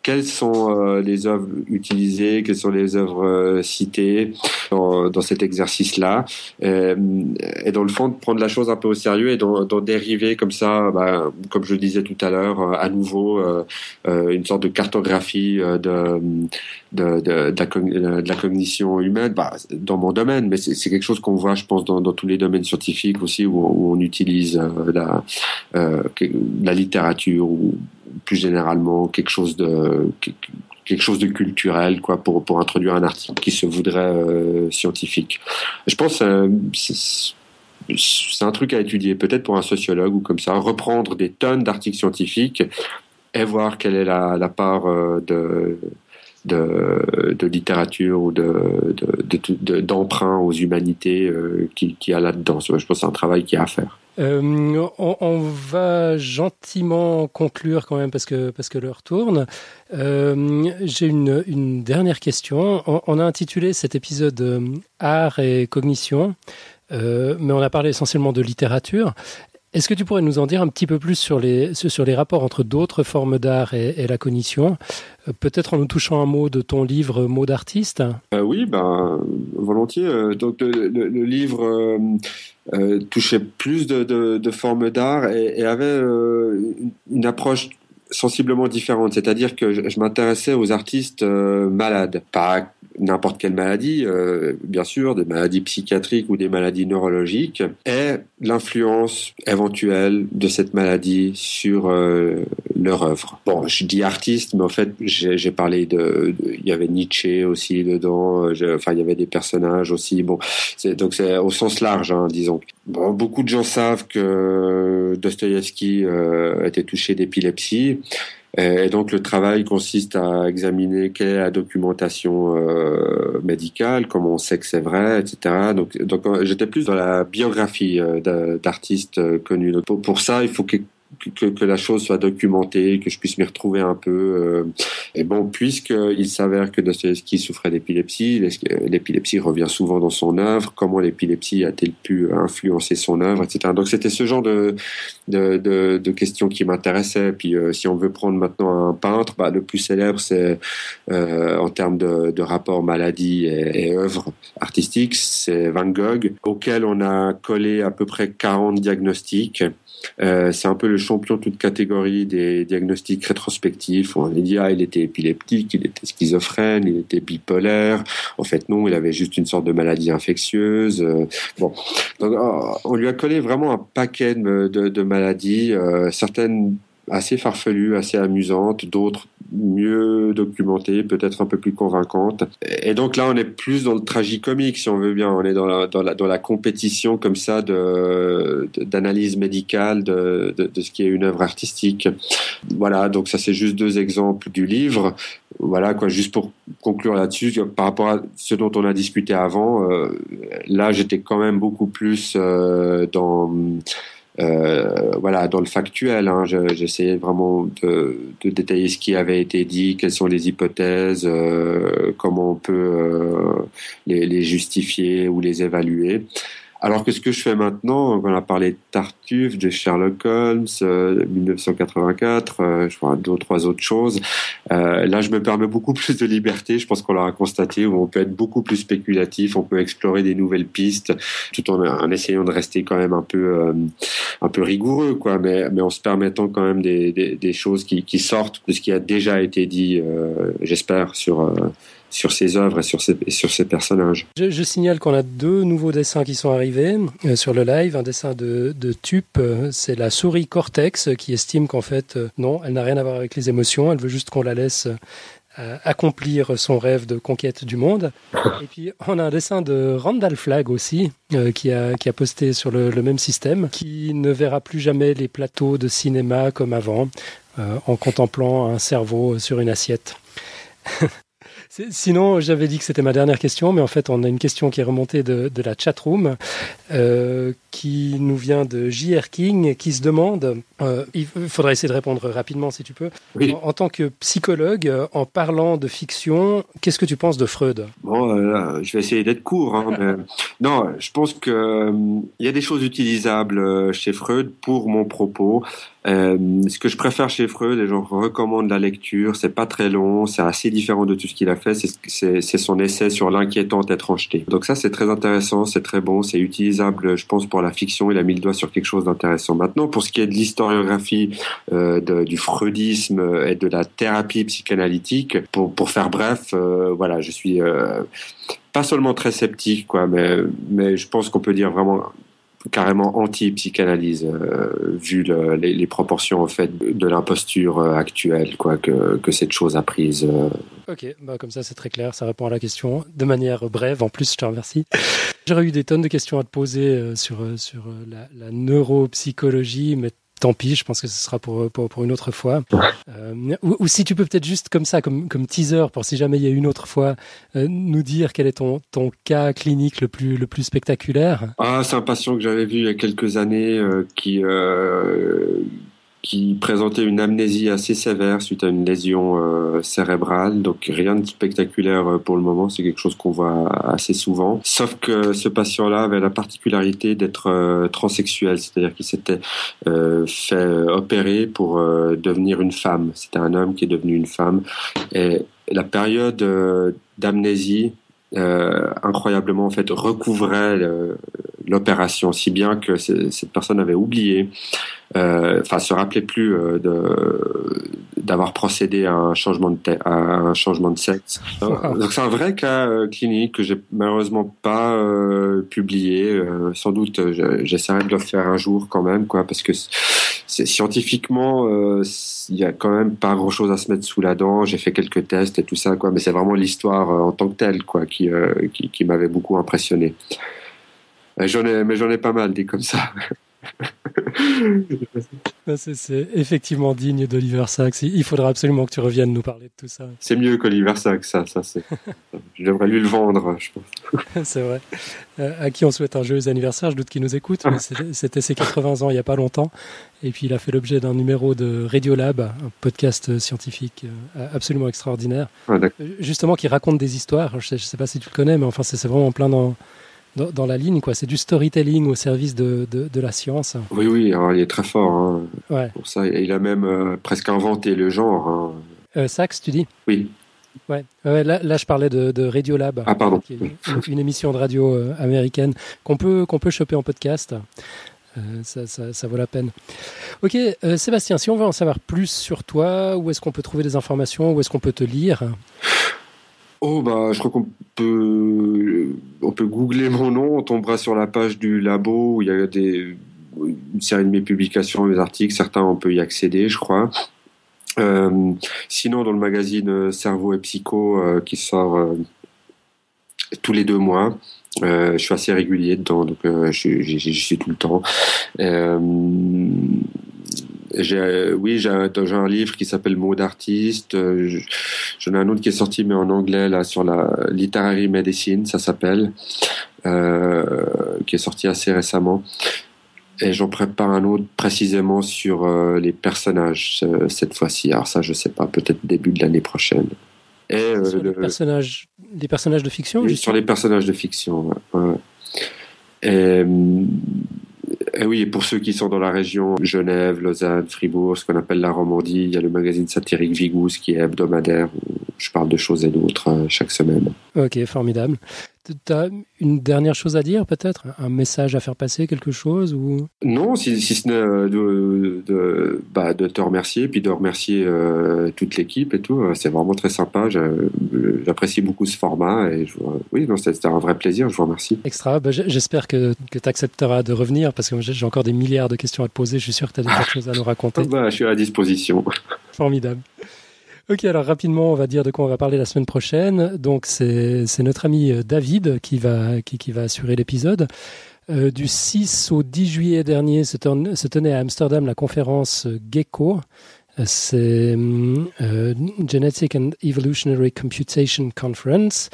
quelles sont euh, les œuvres utilisées, quelles sont les œuvres euh, citées dans, cet exercice-là, et, et, dans le fond de prendre la chose un peu au sérieux et d'en dériver comme ça, bah, comme je le disais tout à l'heure, euh, à nouveau une sorte de cartographie de, la, cognition humaine, bah, dans mon domaine, mais c'est quelque chose qu'on voit, je pense, dans, tous les domaines scientifiques aussi, où, où on utilise la, la littérature ou plus généralement quelque chose de quelque chose de culturel quoi pour pour introduire un article qui se voudrait euh, scientifique. Je pense euh, c'est un truc à étudier peut-être pour un sociologue ou comme ça reprendre des tonnes d'articles scientifiques et voir quelle est la, la part euh, de de, littérature ou de, d'emprunt aux humanités qui, qui a là-dedans. Je pense que c'est un travail qui a à faire. Euh, on, va gentiment conclure quand même parce que parce que l'heure tourne. Euh, j'ai une, une, dernière question. On, a intitulé cet épisode euh, Art et cognition, mais on a parlé essentiellement de littérature. Est-ce que tu pourrais nous en dire un petit peu plus sur les, sur les rapports entre d'autres formes d'art et, la cognition? Peut-être en nous touchant un mot de ton livre Mots d'artiste Oui, ben, volontiers. donc le livre euh, touchait plus de, formes d'art et, avait euh, une approche sensiblement différente. C'est-à-dire que je, m'intéressais aux artistes euh, malades, pas n'importe quelle maladie, euh, bien sûr, des maladies psychiatriques ou des maladies neurologiques, et l'influence éventuelle de cette maladie sur euh, leur œuvre. Bon, je dis artiste, mais en fait, j'ai parlé de, il y avait Nietzsche aussi dedans, enfin, il y avait des personnages aussi. Bon, donc c'est au sens large, hein, disons. Bon, beaucoup de gens savent que Dostoïevski euh, était touché d'épilepsie. Euh, et donc le travail consiste à examiner quelle est la documentation euh, médicale, comment on sait que c'est vrai, etc. Donc, donc euh, j'étais plus dans la biographie d'artistes connus. Pour, ça, il faut que que, que, la chose soit documentée, que je puisse m'y retrouver un peu. Euh, et bon, puisqu'il s'avère que Dostoevsky souffrait d'épilepsie, l'épilepsie revient souvent dans son œuvre, comment l'épilepsie a-t-elle pu influencer son œuvre, etc. Donc c'était ce genre de, de, de, de questions qui m'intéressaient. Puis euh, si on veut prendre maintenant un peintre, bah, le plus célèbre, c'est euh, en termes de, de rapport maladie et, et œuvre artistique, c'est Van Gogh, auquel on a collé à peu près 40 diagnostics. Euh, c'est un peu le champion toute catégorie des diagnostics rétrospectifs. On a dit ah il était épileptique, il était schizophrène, il était bipolaire. En fait non, il avait juste une sorte de maladie infectieuse. Euh, bon, donc oh, on lui a collé vraiment un paquet de, de, maladies, euh, certaines assez farfelues, assez amusantes, d'autres mieux documentées, peut-être un peu plus convaincantes. Et donc là, on est plus dans le tragicomique, si on veut bien. On est dans la, dans la, dans la compétition comme ça de, d'analyse médicale de, de, de, ce qui est une œuvre artistique. Voilà, donc ça c'est juste deux exemples du livre. Voilà, quoi, juste pour conclure là-dessus, par rapport à ce dont on a discuté avant, euh, là j'étais quand même beaucoup plus euh, dans voilà, dans le factuel, hein, j'essayais vraiment de, de, détailler ce qui avait été dit, quelles sont les hypothèses, euh, comment on peut euh, les, justifier ou les évaluer. Alors que ce que je fais maintenant, on a parlé de Tartuffe, de Sherlock Holmes, euh, 1984, euh, je crois deux ou trois autres choses. Euh, là, je me permets beaucoup plus de liberté. Je pense qu'on l'aura constaté où on peut être beaucoup plus spéculatif, on peut explorer des nouvelles pistes, tout en, essayant de rester quand même un peu, euh, un peu rigoureux, quoi, mais, mais en se permettant quand même des, des, des choses qui, qui sortent de ce qui a déjà été dit, euh, j'espère, sur sur ses œuvres et sur ses, sur ses personnages. Je, signale qu'on a deux nouveaux dessins qui sont arrivés euh, sur le live. Un dessin de, de Tup, euh, c'est la souris Cortex qui estime qu'en fait, euh, non, elle n'a rien à voir avec les émotions, elle veut juste qu'on la laisse accomplir son rêve de conquête du monde. Et puis on a un dessin de Randall Flagg aussi, qui, a, qui a posté sur le, le, même système, qui ne verra plus jamais les plateaux de cinéma comme avant, en contemplant un cerveau sur une assiette. Sinon, j'avais dit que c'était ma dernière question, mais en fait, on a une question qui est remontée de, la chatroom, euh, qui nous vient de J.R. King, qui se demande, euh, il faudra essayer de répondre rapidement si tu peux, en, tant que psychologue, en parlant de fiction, qu'est-ce que tu penses de Freud? Bon, euh, je vais essayer d'être court. Hein, mais... Non, je pense qu'il euh, y a des choses utilisables euh, chez Freud pour mon propos. Euh, ce que je préfère chez Freud, et je recommande la lecture, c'est pas très long, c'est assez différent de tout ce qu'il a fait, c'est son essai sur l'inquiétante étrangeté. Donc ça, c'est très intéressant, c'est très bon, c'est utilisable, je pense, pour la fiction, il a mis le doigt sur quelque chose d'intéressant. Maintenant, pour ce qui est de l'historiographie euh, du freudisme et de la thérapie psychanalytique, pour, pour faire bref, euh, voilà, je suis euh, pas seulement très sceptique, quoi, mais, mais je pense qu'on peut dire vraiment carrément anti-psychanalyse euh, vu le, les, proportions en fait de l'imposture actuelle quoi que, que cette chose a prise. Ok, bah comme ça c'est très clair, ça répond à la question de manière brève. En plus, je te remercie. J'aurais eu des tonnes de questions à te poser sur sur la, la neuropsychologie, mais tant pis, je pense que ce sera pour, pour, une autre fois. Euh, ou, si tu peux peut-être juste comme ça, comme, comme teaser, pour si jamais il y a une autre fois, euh, nous dire quel est ton, ton cas clinique le plus, le plus spectaculaire. Ah, c'est un patient que j'avais vu il y a quelques années qui, qui présentait une amnésie assez sévère suite à une lésion euh, cérébrale. Donc rien de spectaculaire euh, pour le moment, c'est quelque chose qu'on voit assez souvent. Sauf que ce patient-là avait la particularité d'être euh, transsexuel, c'est-à-dire qu'il s'était fait opérer pour devenir une femme. C'était un homme qui est devenu une femme. Et la période d'amnésie euh, incroyablement en fait recouvrait l'opération si bien que cette personne avait oublié euh, enfin se rappelait plus euh, de d'avoir procédé à un changement de à un changement de sexe. Donc c'est un vrai cas clinique que j'ai malheureusement pas publié. sans doute j'essaierai de le faire un jour quand même quoi parce que scientifiquement, euh, il y a quand même pas grand chose à se mettre sous la dent. J'ai fait quelques tests et tout ça, quoi. Mais c'est vraiment l'histoire euh, en tant que telle, quoi, qui, euh, qui, qui m'avait beaucoup impressionné. J'en ai, mais j'en ai pas mal dit comme ça. c'est effectivement digne d'Oliver Sacks. Il faudra absolument que tu reviennes nous parler de tout ça. C'est mieux qu'Oliver Sacks, ça. ça je devrais lui le vendre, je pense. c'est vrai. Euh, à qui on souhaite un joyeux anniversaire, je doute qu'il nous écoute. C'était ses 80 ans il n'y a pas longtemps. Et puis il a fait l'objet d'un numéro de Radiolab, un podcast scientifique euh, absolument extraordinaire. Justement, qui raconte des histoires. Je ne sais, sais, pas si tu le connais, mais enfin, c'est vraiment plein dans dans, la ligne, quoi. C'est du storytelling au service de, de, la science. Oui, oui, il est très fort. Hein. Ouais. Pour ça, il a même euh, presque inventé le genre. Hein. Euh, Sax, tu dis? Oui. Ouais. là, là, je parlais de, de Radiolab. Ah, pardon. une, émission de radio euh, américaine qu'on peut, qu'on peut choper en podcast. ça, ça, ça, vaut la peine. Ok, Sébastien, si on veut en savoir plus sur toi, où est-ce qu'on peut trouver des informations, où est-ce qu'on peut te lire? Oh bah je crois qu'on peut on peut googler mon nom, on tombera sur la page du labo où il y a des une série de mes publications, mes articles, certains on peut y accéder, je crois. Euh, sinon dans le magazine Cerveau et Psycho euh, qui sort euh, tous les deux mois, je suis assez régulier dedans, donc j'y suis tout le temps. J'ai, oui, j'ai un, un, livre qui s'appelle Mots d'artiste. Euh, j'en ai un autre qui est sorti, mais en anglais, là, sur la literary medicine, ça s'appelle, euh, qui est sorti assez récemment. Et j'en prépare un autre précisément sur euh, les personnages cette fois-ci. Alors ça, je sais pas, peut-être début de l'année prochaine. Et, sur les, personnages, des personnages de fiction oui, Sur les personnages de fiction, ouais. Et, et oui, et pour ceux qui sont dans la région Genève, Lausanne, Fribourg, ce qu'on appelle la Romandie, il y a le magazine satirique Vigous qui est hebdomadaire où je parle de choses et d'autres euh, chaque semaine. Ok, formidable. Tu as une dernière chose à dire peut-être? Un message à faire passer, quelque chose ou... Non, si, ce n'est euh, de, de, bah, de, te remercier, puis de remercier euh, toute l'équipe et tout. C'est vraiment très sympa. J'apprécie beaucoup ce format. Et je, oui, c'était un vrai plaisir. Je vous remercie. Extra. Bah, j'espère que, que tu accepteras de revenir parce que j'ai encore des milliards de questions à te poser. Je suis sûr que tu as des choses à nous raconter. Bah, je suis à disposition. Formidable. Ok, alors rapidement, on va dire de quoi on va parler la semaine prochaine. Donc, c'est notre ami euh, David qui va, qui, qui va assurer l'épisode. Euh, du 6 au 10 juillet dernier se, tenait à Amsterdam la conférence euh, GECO. C'est Genetic and Evolutionary Computation Conference.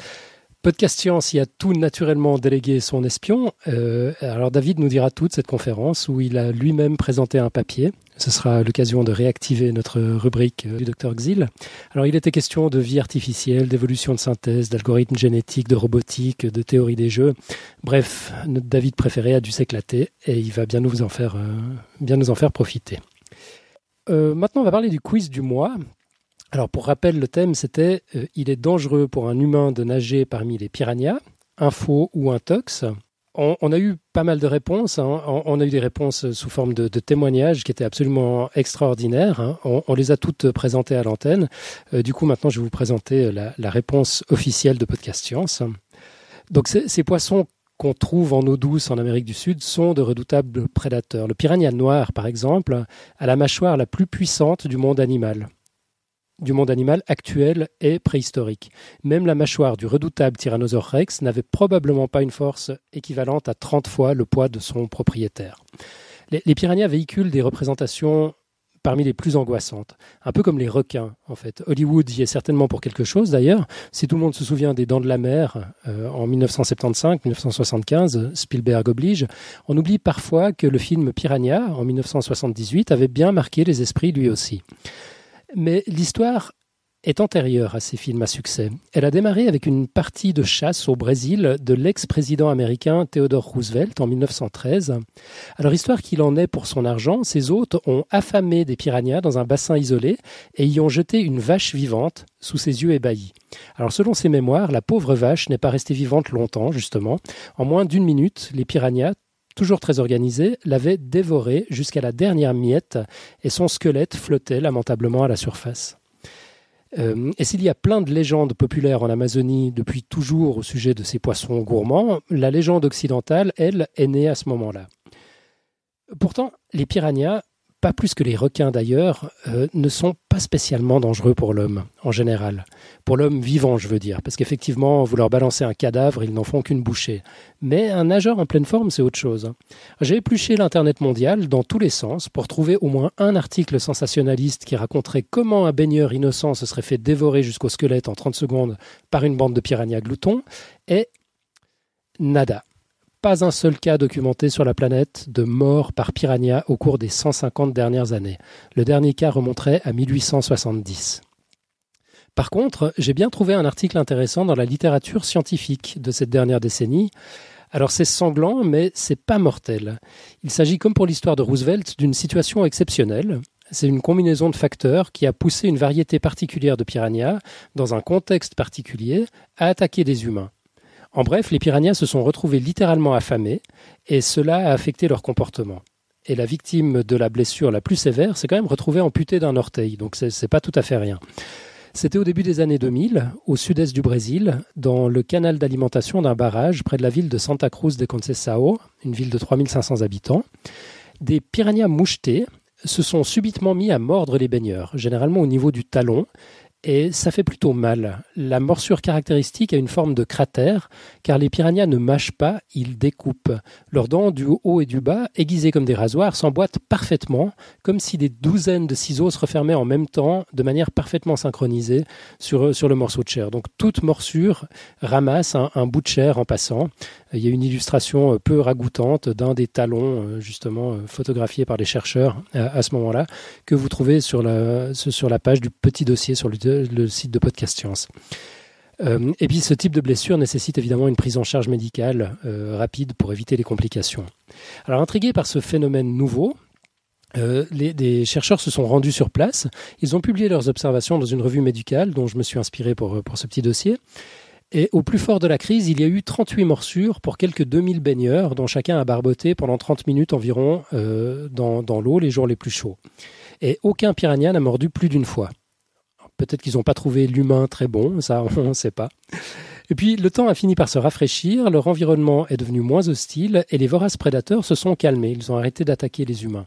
Podcast Science y a tout naturellement délégué son espion. Euh, alors David nous dira tout de cette conférence où il a lui-même présenté un papier. Ce sera l'occasion de réactiver notre rubrique euh, du docteur Xil. Alors il était question de vie artificielle, d'évolution de synthèse, d'algorithmes génétiques, de robotique, de théorie des jeux. Bref, notre David préféré a dû s'éclater et il va bien nous en faire, euh, profiter. maintenant, on va parler du quiz du mois. Alors pour rappel, le thème c'était euh, Il est dangereux pour un humain de nager parmi les piranhas, un faux ou un On, a eu pas mal de réponses. Hein. On, a eu des réponses sous forme de, témoignages qui étaient absolument extraordinaires. Hein. On, les a toutes présentées à l'antenne. Euh, du coup, maintenant, je vais vous présenter la, réponse officielle de Podcast Science. Donc, ces poissons qu'on trouve en eau douce en Amérique du Sud sont de redoutables prédateurs. Le piranha noir, par exemple, a la mâchoire la plus puissante du monde animal du monde animal actuel et préhistorique. Même la mâchoire du redoutable Tyrannosaure rex n'avait probablement pas une force équivalente à 30 fois le poids de son propriétaire. les piranhas véhiculent des représentations parmi les plus angoissantes. Un peu comme les requins, en fait. Hollywood y est certainement pour quelque chose, d'ailleurs. Si tout le monde se souvient des Dents de la Mer euh, en 1975-1975, Spielberg oblige, on oublie parfois que le film Piranha, en 1978, avait bien marqué les esprits lui aussi. Mais l'histoire est antérieure à ces films à succès. Elle a démarré avec une partie de chasse au Brésil de l'ex-président américain Theodore Roosevelt en 1913. Alors, histoire qu'il en est pour son argent, ses hôtes ont affamé des piranhas dans un bassin isolé et y ont jeté une vache vivante sous ses yeux ébahis. Alors, selon ses mémoires, la pauvre vache n'est pas restée vivante longtemps, justement. En moins d'une minute, les piranhas, toujours très organisés, l'avaient dévorée jusqu'à la dernière miette et son squelette flottait lamentablement à la surface. Euh, et s'il y a plein de légendes populaires en Amazonie depuis toujours au sujet de ces poissons gourmands, la légende occidentale, elle, est née à ce moment-là. Pourtant, les piranhas pas plus que les requins d'ailleurs, euh, ne sont pas spécialement dangereux pour l'homme, en général. Pour l'homme vivant, je veux dire, parce qu'effectivement, vous leur balancez un cadavre, ils n'en font qu'une bouchée. Mais un nageur en pleine forme, c'est autre chose. J'ai épluché l'Internet mondial dans tous les sens pour trouver au moins un article sensationnaliste qui raconterait comment un baigneur innocent se serait fait dévorer jusqu'au squelette en 30 secondes par une bande de piranhas gloutons, et nada pas un seul cas documenté sur la planète de mort par piranha au cours des 150 dernières années. Le dernier cas remonterait à 1870. Par contre, j'ai bien trouvé un article intéressant dans la littérature scientifique de cette dernière décennie. Alors c'est sanglant, mais c'est pas mortel. Il s'agit, comme pour l'histoire de Roosevelt, d'une situation exceptionnelle. C'est une combinaison de facteurs qui a poussé une variété particulière de piranhas, dans un contexte particulier, à attaquer des humains. En bref, les piranhas se sont retrouvés littéralement affamés et cela a affecté leur comportement. Et la victime de la blessure la plus sévère s'est quand même retrouvée amputée d'un orteil, donc c'est pas tout à fait rien. C'était au début des années 2000, au sud-est du Brésil, dans le canal d'alimentation d'un barrage près de la ville de Santa Cruz de Conceição, une ville de 3500 habitants. Des piranhas mouchetés se sont subitement mis à mordre les baigneurs, généralement au niveau du talon, et ça fait plutôt mal. La morsure caractéristique a une forme de cratère, car les piranhas ne mâchent pas, ils découpent. Leurs dents du haut et du bas, aiguisées comme des rasoirs, s'emboîtent parfaitement, comme si des douzaines de ciseaux se refermaient en même temps, de manière parfaitement synchronisée sur, sur le morceau de chair. Donc toute morsure ramasse un bout de chair en passant. Il y a une illustration euh, peu ragoûtante d'un des talons, euh, justement, euh, photographiés par les chercheurs à ce moment-là, que vous trouvez sur la, sur la page du petit dossier sur le, site de Podcast Science. et puis ce type de blessure nécessite évidemment une prise en charge médicale rapide pour éviter les complications. Alors intrigués par ce phénomène nouveau, les, des chercheurs se sont rendus sur place. Ils ont publié leurs observations dans une revue médicale dont je me suis inspiré pour, pour ce petit dossier. Et au plus fort de la crise, il y a eu 38 morsures pour quelques 2000 baigneurs, dont chacun a barboté pendant 30 minutes environ euh, dans, l'eau les jours les plus chauds. Et aucun piranha n'a mordu plus d'une fois. Peut-être qu'ils n'ont pas trouvé l'humain très bon, ça on ne sait pas. Et puis le temps a fini par se rafraîchir, leur environnement est devenu moins hostile et les voraces prédateurs se sont calmés, ils ont arrêté d'attaquer les humains.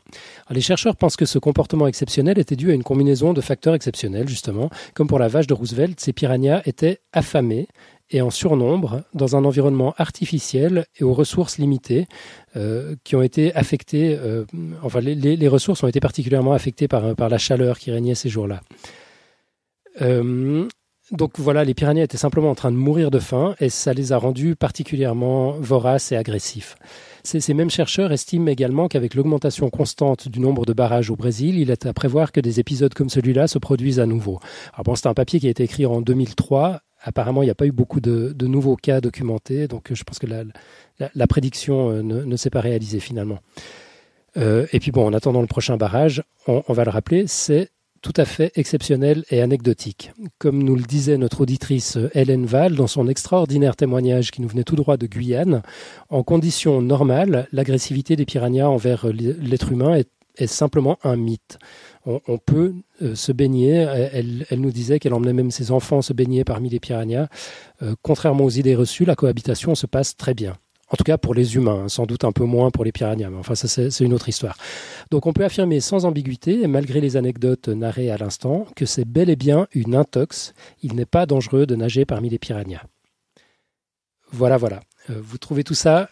les chercheurs pensent que ce comportement exceptionnel était dû à une combinaison de facteurs exceptionnels, justement. Comme pour la vache de Roosevelt, ces piranhas étaient affamés et en surnombre dans un environnement artificiel et aux ressources limitées euh, qui ont été affectées, euh, enfin les, ressources ont été particulièrement affectées par, par la chaleur qui régnait ces jours-là. Euh, donc voilà, les piranhas étaient simplement en train de mourir de faim et ça les a rendus particulièrement voraces et agressifs. Ces, mêmes chercheurs estiment également qu'avec l'augmentation constante du nombre de barrages au Brésil, il est à prévoir que des épisodes comme celui-là se produisent à nouveau. Alors bon, c'est un papier qui a été écrit en 2003 apparemment, il n'y a pas eu beaucoup de, nouveaux cas documentés, donc je pense que la, prédiction euh, ne, s'est pas réalisée finalement. Euh, et puis bon, en attendant le prochain barrage, on, va le rappeler, c'est tout à fait exceptionnel et anecdotique. Comme nous le disait notre auditrice euh, Hélène Val dans son extraordinaire témoignage qui nous venait tout droit de Guyane, en conditions normales, l'agressivité des piranhas envers l'être humain est simplement un mythe on, peut euh, se baigner. Elle, nous disait qu'elle emmenait même ses enfants se baigner parmi les piranhas. Euh, contrairement aux idées reçues, la cohabitation se passe très bien. En tout cas pour les humains, hein, sans doute un peu moins pour les piranhas, mais enfin ça c'est une autre histoire. Donc on peut affirmer sans ambiguïté, et malgré les anecdotes narrées à l'instant, que c'est bel et bien une intox. Il n'est pas dangereux de nager parmi les piranhas. Voilà, voilà. Vous trouvez tout ça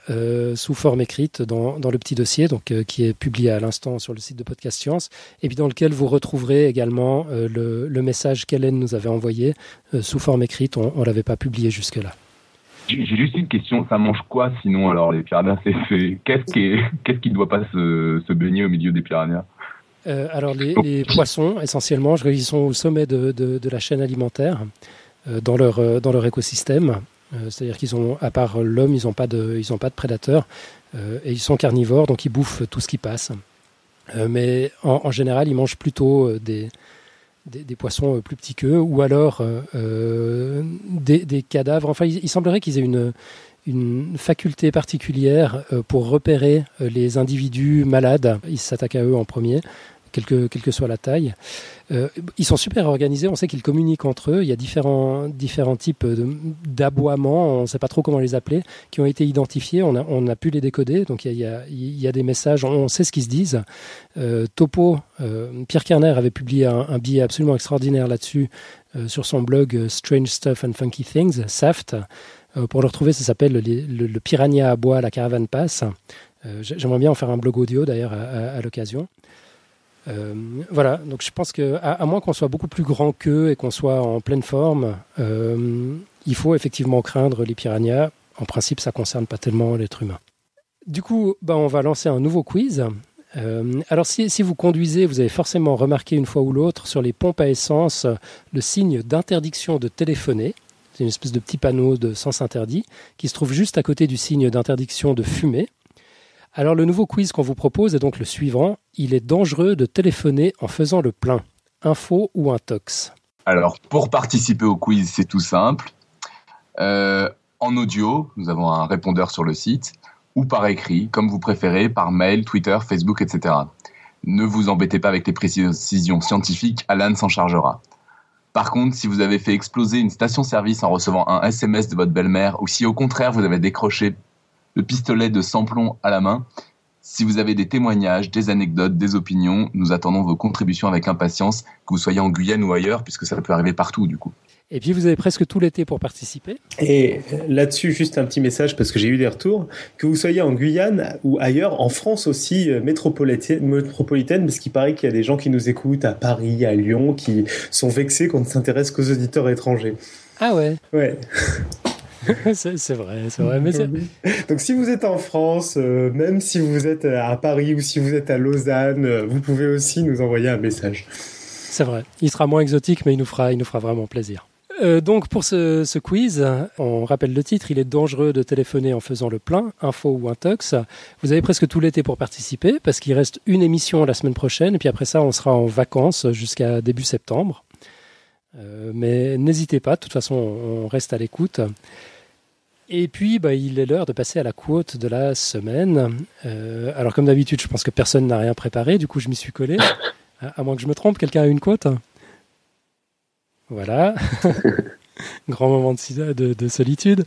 sous forme écrite dans, le petit dossier, donc qui est publié à l'instant sur le site de Podcast Science, et puis dans lequel vous retrouverez également le, le, message qu'Hélène nous avait envoyé sous forme écrite. On ne l'avait pas publié jusque-là. J'ai juste une question. Ça mange quoi sinon alors les piranhas? Qu'est-ce qui qu'est-ce qui ne doit pas se, se, baigner au milieu des piranhas? Euh, Alors les, les, poissons essentiellement, ils sont au sommet de, de, de la chaîne alimentaire euh, dans leur euh, dans leur écosystème. Euh, c'est-à-dire qu'ils ont, à part l'homme, ils n'ont pas de ils pas de prédateurs euh, et ils sont carnivores, donc ils bouffent tout ce qui passe. mais en, général, ils mangent plutôt des des, poissons euh, plus petits qu'eux, ou alors euh, euh, des, cadavres. Enfin, il, semblerait qu'ils aient une, une faculté particulière pour repérer les individus malades. Ils s'attaquent à eux en premier quelle que, soit la taille. Euh, ils sont super organisés, on sait qu'ils communiquent entre eux. Il y a différents, différents types d'aboiements, on ne sait pas trop comment les appeler, qui ont été identifiés. On a, on a pu les décoder, donc il y a, il y a des messages, on sait ce qu'ils se disent. Euh, Topo, euh, Pierre Kerner avait publié un, billet absolument extraordinaire là-dessus sur son blog Strange Stuff and Funky Things, SAFT. pour le retrouver, ça s'appelle le, Piranha à bois, la caravane passe. J'aimerais bien en faire un blog audio d'ailleurs à l'occasion. Euh, voilà, donc je pense que à, moins qu'on soit beaucoup plus grand qu'eux et qu'on soit en pleine forme, euh, il faut effectivement craindre les piranhas. En principe, ça concerne pas tellement l'être humain. Du coup, bah, on va lancer un nouveau quiz. Euh, alors si, si, vous conduisez, vous avez forcément remarqué une fois ou l'autre sur les pompes à essence le signe d'interdiction de téléphoner. C'est une espèce de petit panneau de sens interdit qui se trouve juste à côté du signe d'interdiction de fumer. Alors le nouveau quiz qu'on vous propose est donc le suivant. Il est dangereux de téléphoner en faisant le plein. Info ou intox? Alors pour participer au quiz, c'est tout simple. Euh, en audio, nous avons un répondeur sur le site, ou par écrit, comme vous préférez, par mail, Twitter, Facebook, etc. Ne vous embêtez pas avec les précisions scientifiques, Alan s'en chargera. Par contre, si vous avez fait exploser une station-service en recevant un SMS de votre belle-mère, ou si au contraire vous avez décroché le pistolet de samplon à la main. Si vous avez des témoignages, des anecdotes, des opinions, nous attendons vos contributions avec impatience, que vous soyez en Guyane ou ailleurs, puisque ça peut arriver partout du coup. Et puis vous avez presque tout l'été pour participer. Et là-dessus, juste un petit message parce que j'ai eu des retours. Que vous soyez en Guyane ou ailleurs, en France aussi euh, métropolitaine, métropolitaine parce qu'il paraît qu'il y a des gens qui nous écoutent à Paris, à Lyon, qui sont vexés qu'on ne s'intéresse qu'aux auditeurs étrangers. Ah ouais Ouais. c'est vrai, c'est vrai. Mais Donc si vous êtes en France, euh, même si vous êtes à Paris ou si vous êtes à Lausanne, euh, vous pouvez aussi nous envoyer un message. C'est vrai. Il sera moins exotique, mais il nous fera, il nous fera vraiment plaisir. Euh, donc pour ce, ce, quiz, on rappelle le titre, il est dangereux de téléphoner en faisant le plein, info ou intox. Vous avez presque tout l'été pour participer, parce qu'il reste une émission la semaine prochaine, et puis après ça, on sera en vacances jusqu'à début septembre. mais n'hésitez pas, de toute façon, on reste à l'écoute. Et puis, bah, il est l'heure de passer à la quote de la semaine. Euh, alors, comme d'habitude, je pense que personne n'a rien préparé, du coup, je m'y suis collé. à, moins que je me trompe, quelqu'un a une quote? Voilà. Grand moment de, de, solitude.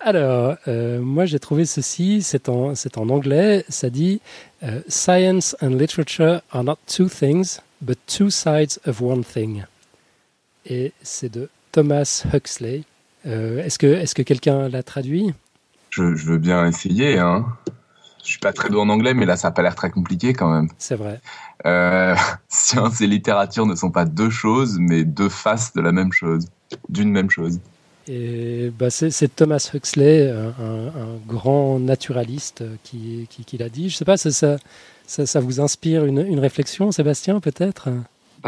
Alors, euh, moi, j'ai trouvé ceci, c'est en, en, anglais, ça dit euh, Science and literature are not two things, but two sides of one thing. Et c'est de Thomas Huxley. Euh, est-ce que, est que quelqu'un l'a traduit? Je, veux bien essayer. Hein. Je suis pas très doué en anglais, mais là, ça n'a pas l'air très compliqué quand même. C'est vrai. Euh, science et littérature ne sont pas deux choses, mais deux faces de la même chose, d'une même chose. Et bah c'est Thomas Huxley, un, grand naturaliste, qui, qui, l'a dit. Je sais pas, ça, ça, ça, vous inspire une, une réflexion, Sébastien, peut-être?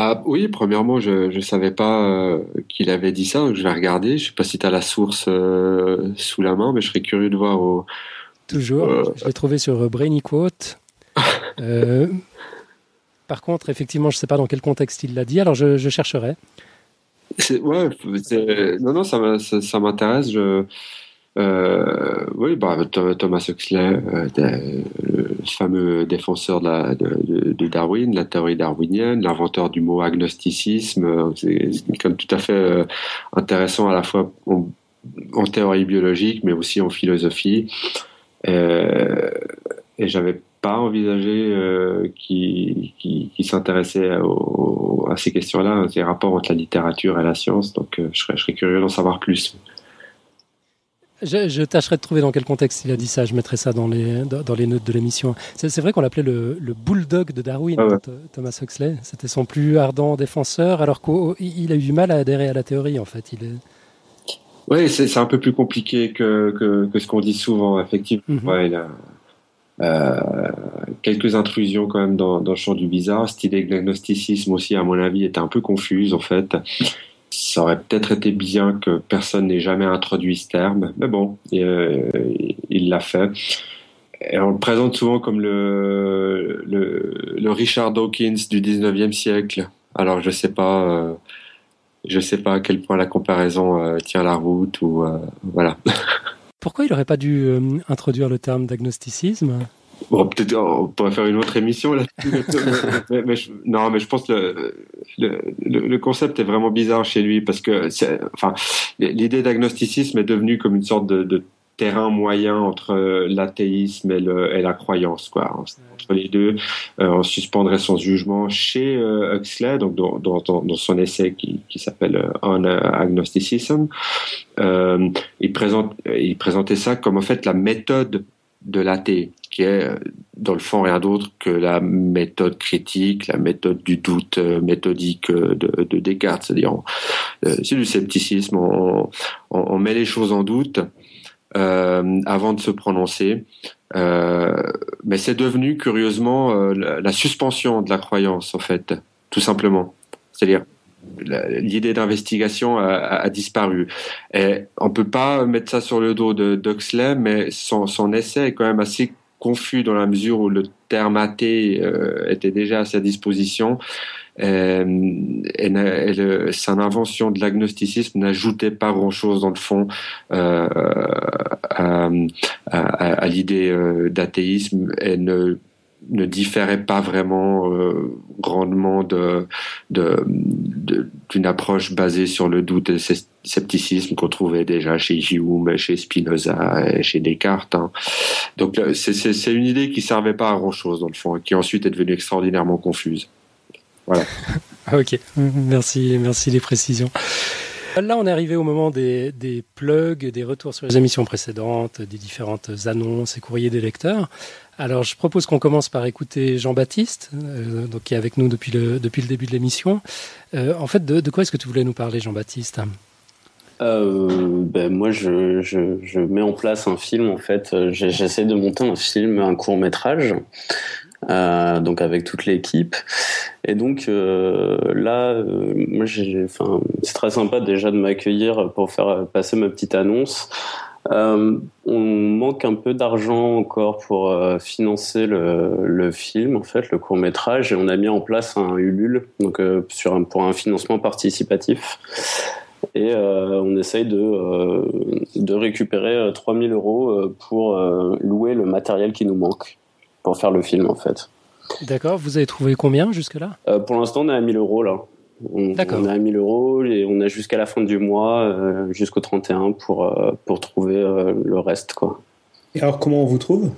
Ah, oui, premièrement, je ne savais pas euh, qu'il avait dit ça, je vais regarder. Je sais pas si tu as la source euh, sous la main, mais je serais curieux de voir. Au, Toujours, euh, je l'ai trouvé sur Brainy Quote. par contre, effectivement, je ne sais pas dans quel contexte il l'a dit, alors je, je chercherai. Ouais, non, non, ça, ça m'intéresse. Je, euh, oui, bah, Thomas Huxley, euh, le fameux défenseur de, Darwin, la théorie darwinienne, l'inventeur du mot agnosticisme, euh, c'est quelqu'un tout à fait intéressant à la fois en, théorie biologique, mais aussi en philosophie. et j'avais pas envisagé qu'il qui, s'intéressait à ces questions-là, ces rapports entre la littérature et la science. Donc, je serais curieux d'en savoir plus. Je, tâcherai de trouver dans quel contexte il a dit ça. Je mettrai ça dans les, dans, les notes de l'émission. C'est vrai qu'on l'appelait le, le, bulldog de Darwin, ah Thomas Huxley. C'était son plus ardent défenseur, alors qu'il a eu du mal à adhérer à la théorie, en fait. Il est... Oui, c'est un peu plus compliqué que, que, que ce qu'on dit souvent, effectivement. Mhm. ouais, il a euh, quelques intrusions quand même dans, dans, le champ du bizarre. Cette idée de l'agnosticisme aussi, à mon avis, était un peu confuse, en fait ça aurait peut-être été bien que personne n'ait jamais introduit ce terme, mais bon, euh, il l'a fait. Et on le présente souvent comme le, Richard Dawkins du 19e siècle. Alors je sais euh, sais pas à quel point la comparaison euh, tient la route ou voilà. Pourquoi il n'aurait pas dû introduire le terme d'agnosticisme? Bon, peut-être on pourrait faire une autre émission là. mais, non, mais je pense que le, le, concept est vraiment bizarre chez lui parce que, enfin, l'idée d'agnosticisme est devenue comme une sorte de, de terrain moyen entre l'athéisme et, et, la croyance, quoi. Entre les deux, euh, on suspendrait son jugement chez euh, Huxley, donc dans, dans, dans, son essai qui, qui s'appelle euh, On Agnosticism. Euh, il, présente, il présentait ça comme en fait la méthode de l'athée, qui est dans le fond rien d'autre que la méthode critique, la méthode du doute euh, méthodique euh, de, de Descartes, c'est-à-dire euh, c'est du scepticisme, on, met les choses en doute euh, avant de se prononcer, euh, mais c'est devenu curieusement la, suspension de la croyance en fait, tout simplement, c'est-à-dire l'idée d'investigation a, disparu. Et on peut pas mettre ça sur le dos de d'Huxley, mais son essai est quand même assez confus dans la mesure où le terme athée euh, était déjà à sa disposition. Euh, et, son invention de l'agnosticisme n'ajoutait pas grand-chose dans le fond euh, à, à, l'idée d'athéisme et ne ne différait pas vraiment euh, grandement de, d'une approche basée sur le doute et le scepticisme qu'on trouvait déjà chez Hume, chez Spinoza et chez Descartes. Hein. Donc c'est, une idée qui servait pas à grand chose dans le fond, et qui ensuite est devenue extraordinairement confuse. Voilà. ok, merci, merci les précisions. Là, on est arrivé au moment des, plugs, des retours sur les émissions précédentes, des différentes annonces et courriers des lecteurs. Alors, je propose qu'on commence par écouter Jean-Baptiste, euh, donc qui est avec nous depuis le, depuis le début de l'émission. Euh, en fait, de, quoi est-ce que tu voulais nous parler, Jean-Baptiste? Euh, ben moi, je, je, mets en place un film. En fait, j'essaie de monter un film, un court métrage, euh, donc avec toute l'équipe. Et donc euh, là, enfin, c'est très sympa déjà de m'accueillir pour faire passer ma petite annonce. Euh, on manque un peu d'argent encore pour euh, financer le, film, en fait, le court métrage, et on a mis en place un Ulule, donc euh, pour un financement participatif. Et on essaye de, de récupérer 3000 euros pour louer le matériel qui nous manque pour faire le film, en fait. D'accord, vous avez trouvé combien jusque-là? Pour l'instant, on est à 1000 euros là. On, on, a 1000 euros et on a jusqu'à la fin du mois, euh, jusqu'au 31 pour, euh, pour trouver euh, le reste. Quoi. Et alors, comment on vous trouve?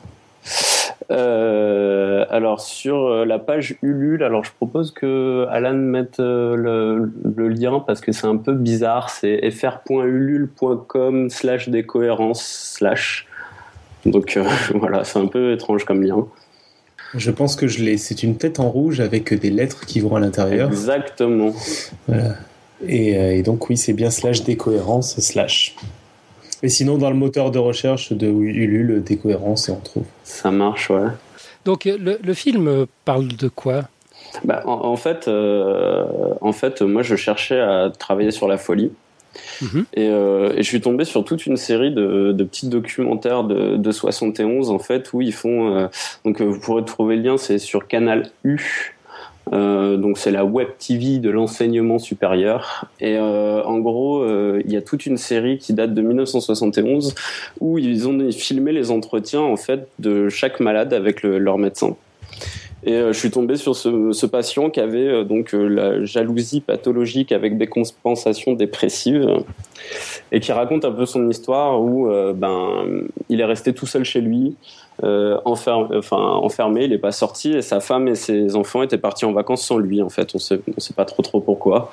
Alors sur la page Ulule, alors je propose que Alan mette le, le, lien parce que c'est un peu bizarre. C'est fr.ulule.com slash décohérence slash. Donc voilà, c'est un peu étrange comme lien. Je pense que je l'ai. C'est une tête en rouge avec des lettres qui vont à l'intérieur. Exactement. Voilà. Et, euh, et donc oui, c'est bien slash décohérence slash. Et sinon, dans le moteur de recherche de Ulule, décohérence, et on trouve. Ça marche, ouais. Donc le, le film parle de quoi? Bah, en, fait, euh, en fait, moi, je cherchais à travailler sur la folie. Mhm. Euh, et, je suis tombé sur toute une série de, de petits documentaires de, de, 71 en fait où ils font euh, donc euh, vous pourrez trouver le lien c'est sur Canal U donc c'est la web TV de l'enseignement supérieur et en gros il y a toute une série qui date de 1971 où ils ont filmé les entretiens en fait de chaque malade avec le, leur médecin Et je suis tombé sur ce, patient qui avait donc la jalousie pathologique avec des compensations dépressives et qui raconte un peu son histoire où ben il est resté tout seul chez lui euh, enfermé, il n'est pas sorti et sa femme et ses enfants étaient partis en vacances sans lui. En fait, on sait, sait pas trop trop pourquoi.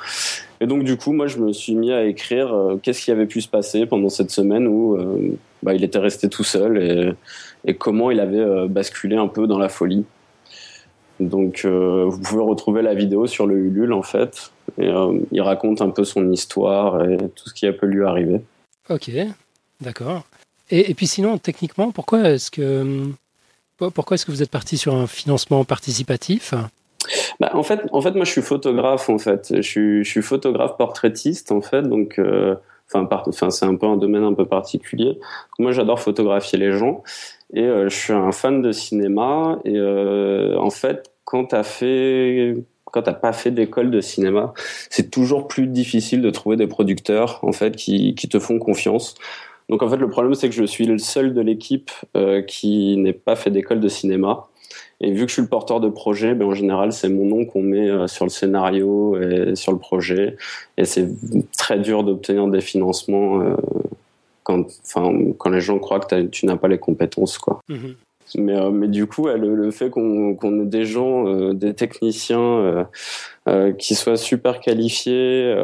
Et donc du coup, moi, je me suis mis à écrire euh, qu'est-ce qui avait pu se passer pendant cette semaine où euh, bah, il était resté tout seul et comment il avait basculé un peu dans la folie. Donc, vous pouvez retrouver la vidéo sur le Ulule en fait. Et il raconte un peu son histoire et tout ce qui a pu lui arriver. Ok, d'accord. Et, puis sinon, techniquement, pourquoi est-ce que pourquoi est-ce que vous êtes parti sur un financement participatif? Bah, en fait, en fait, moi, je suis photographe. En fait, je suis, je suis photographe portraitiste. En fait, donc, euh, enfin, enfin, c'est un peu un domaine un peu particulier. Moi, j'adore photographier les gens et euh, je suis un fan de cinéma. Et euh, en fait, quand t'as fait quand t'as pas fait d'école de cinéma, c'est toujours plus difficile de trouver des producteurs en fait qui, qui te font confiance. Donc en fait, le problème, c'est que je suis le seul de l'équipe euh, qui n'ait pas fait d'école de cinéma. Et vu que je suis le porteur de projet, ben, en général, c'est mon nom qu'on met sur le scénario et sur le projet. Et c'est très dur d'obtenir des financements quand, les gens croient que tu n'as pas les compétences. Quoi. Mhm. Mais, euh, mais du coup, le, le, fait qu'on ait des gens, euh, des techniciens qui soient super qualifiés,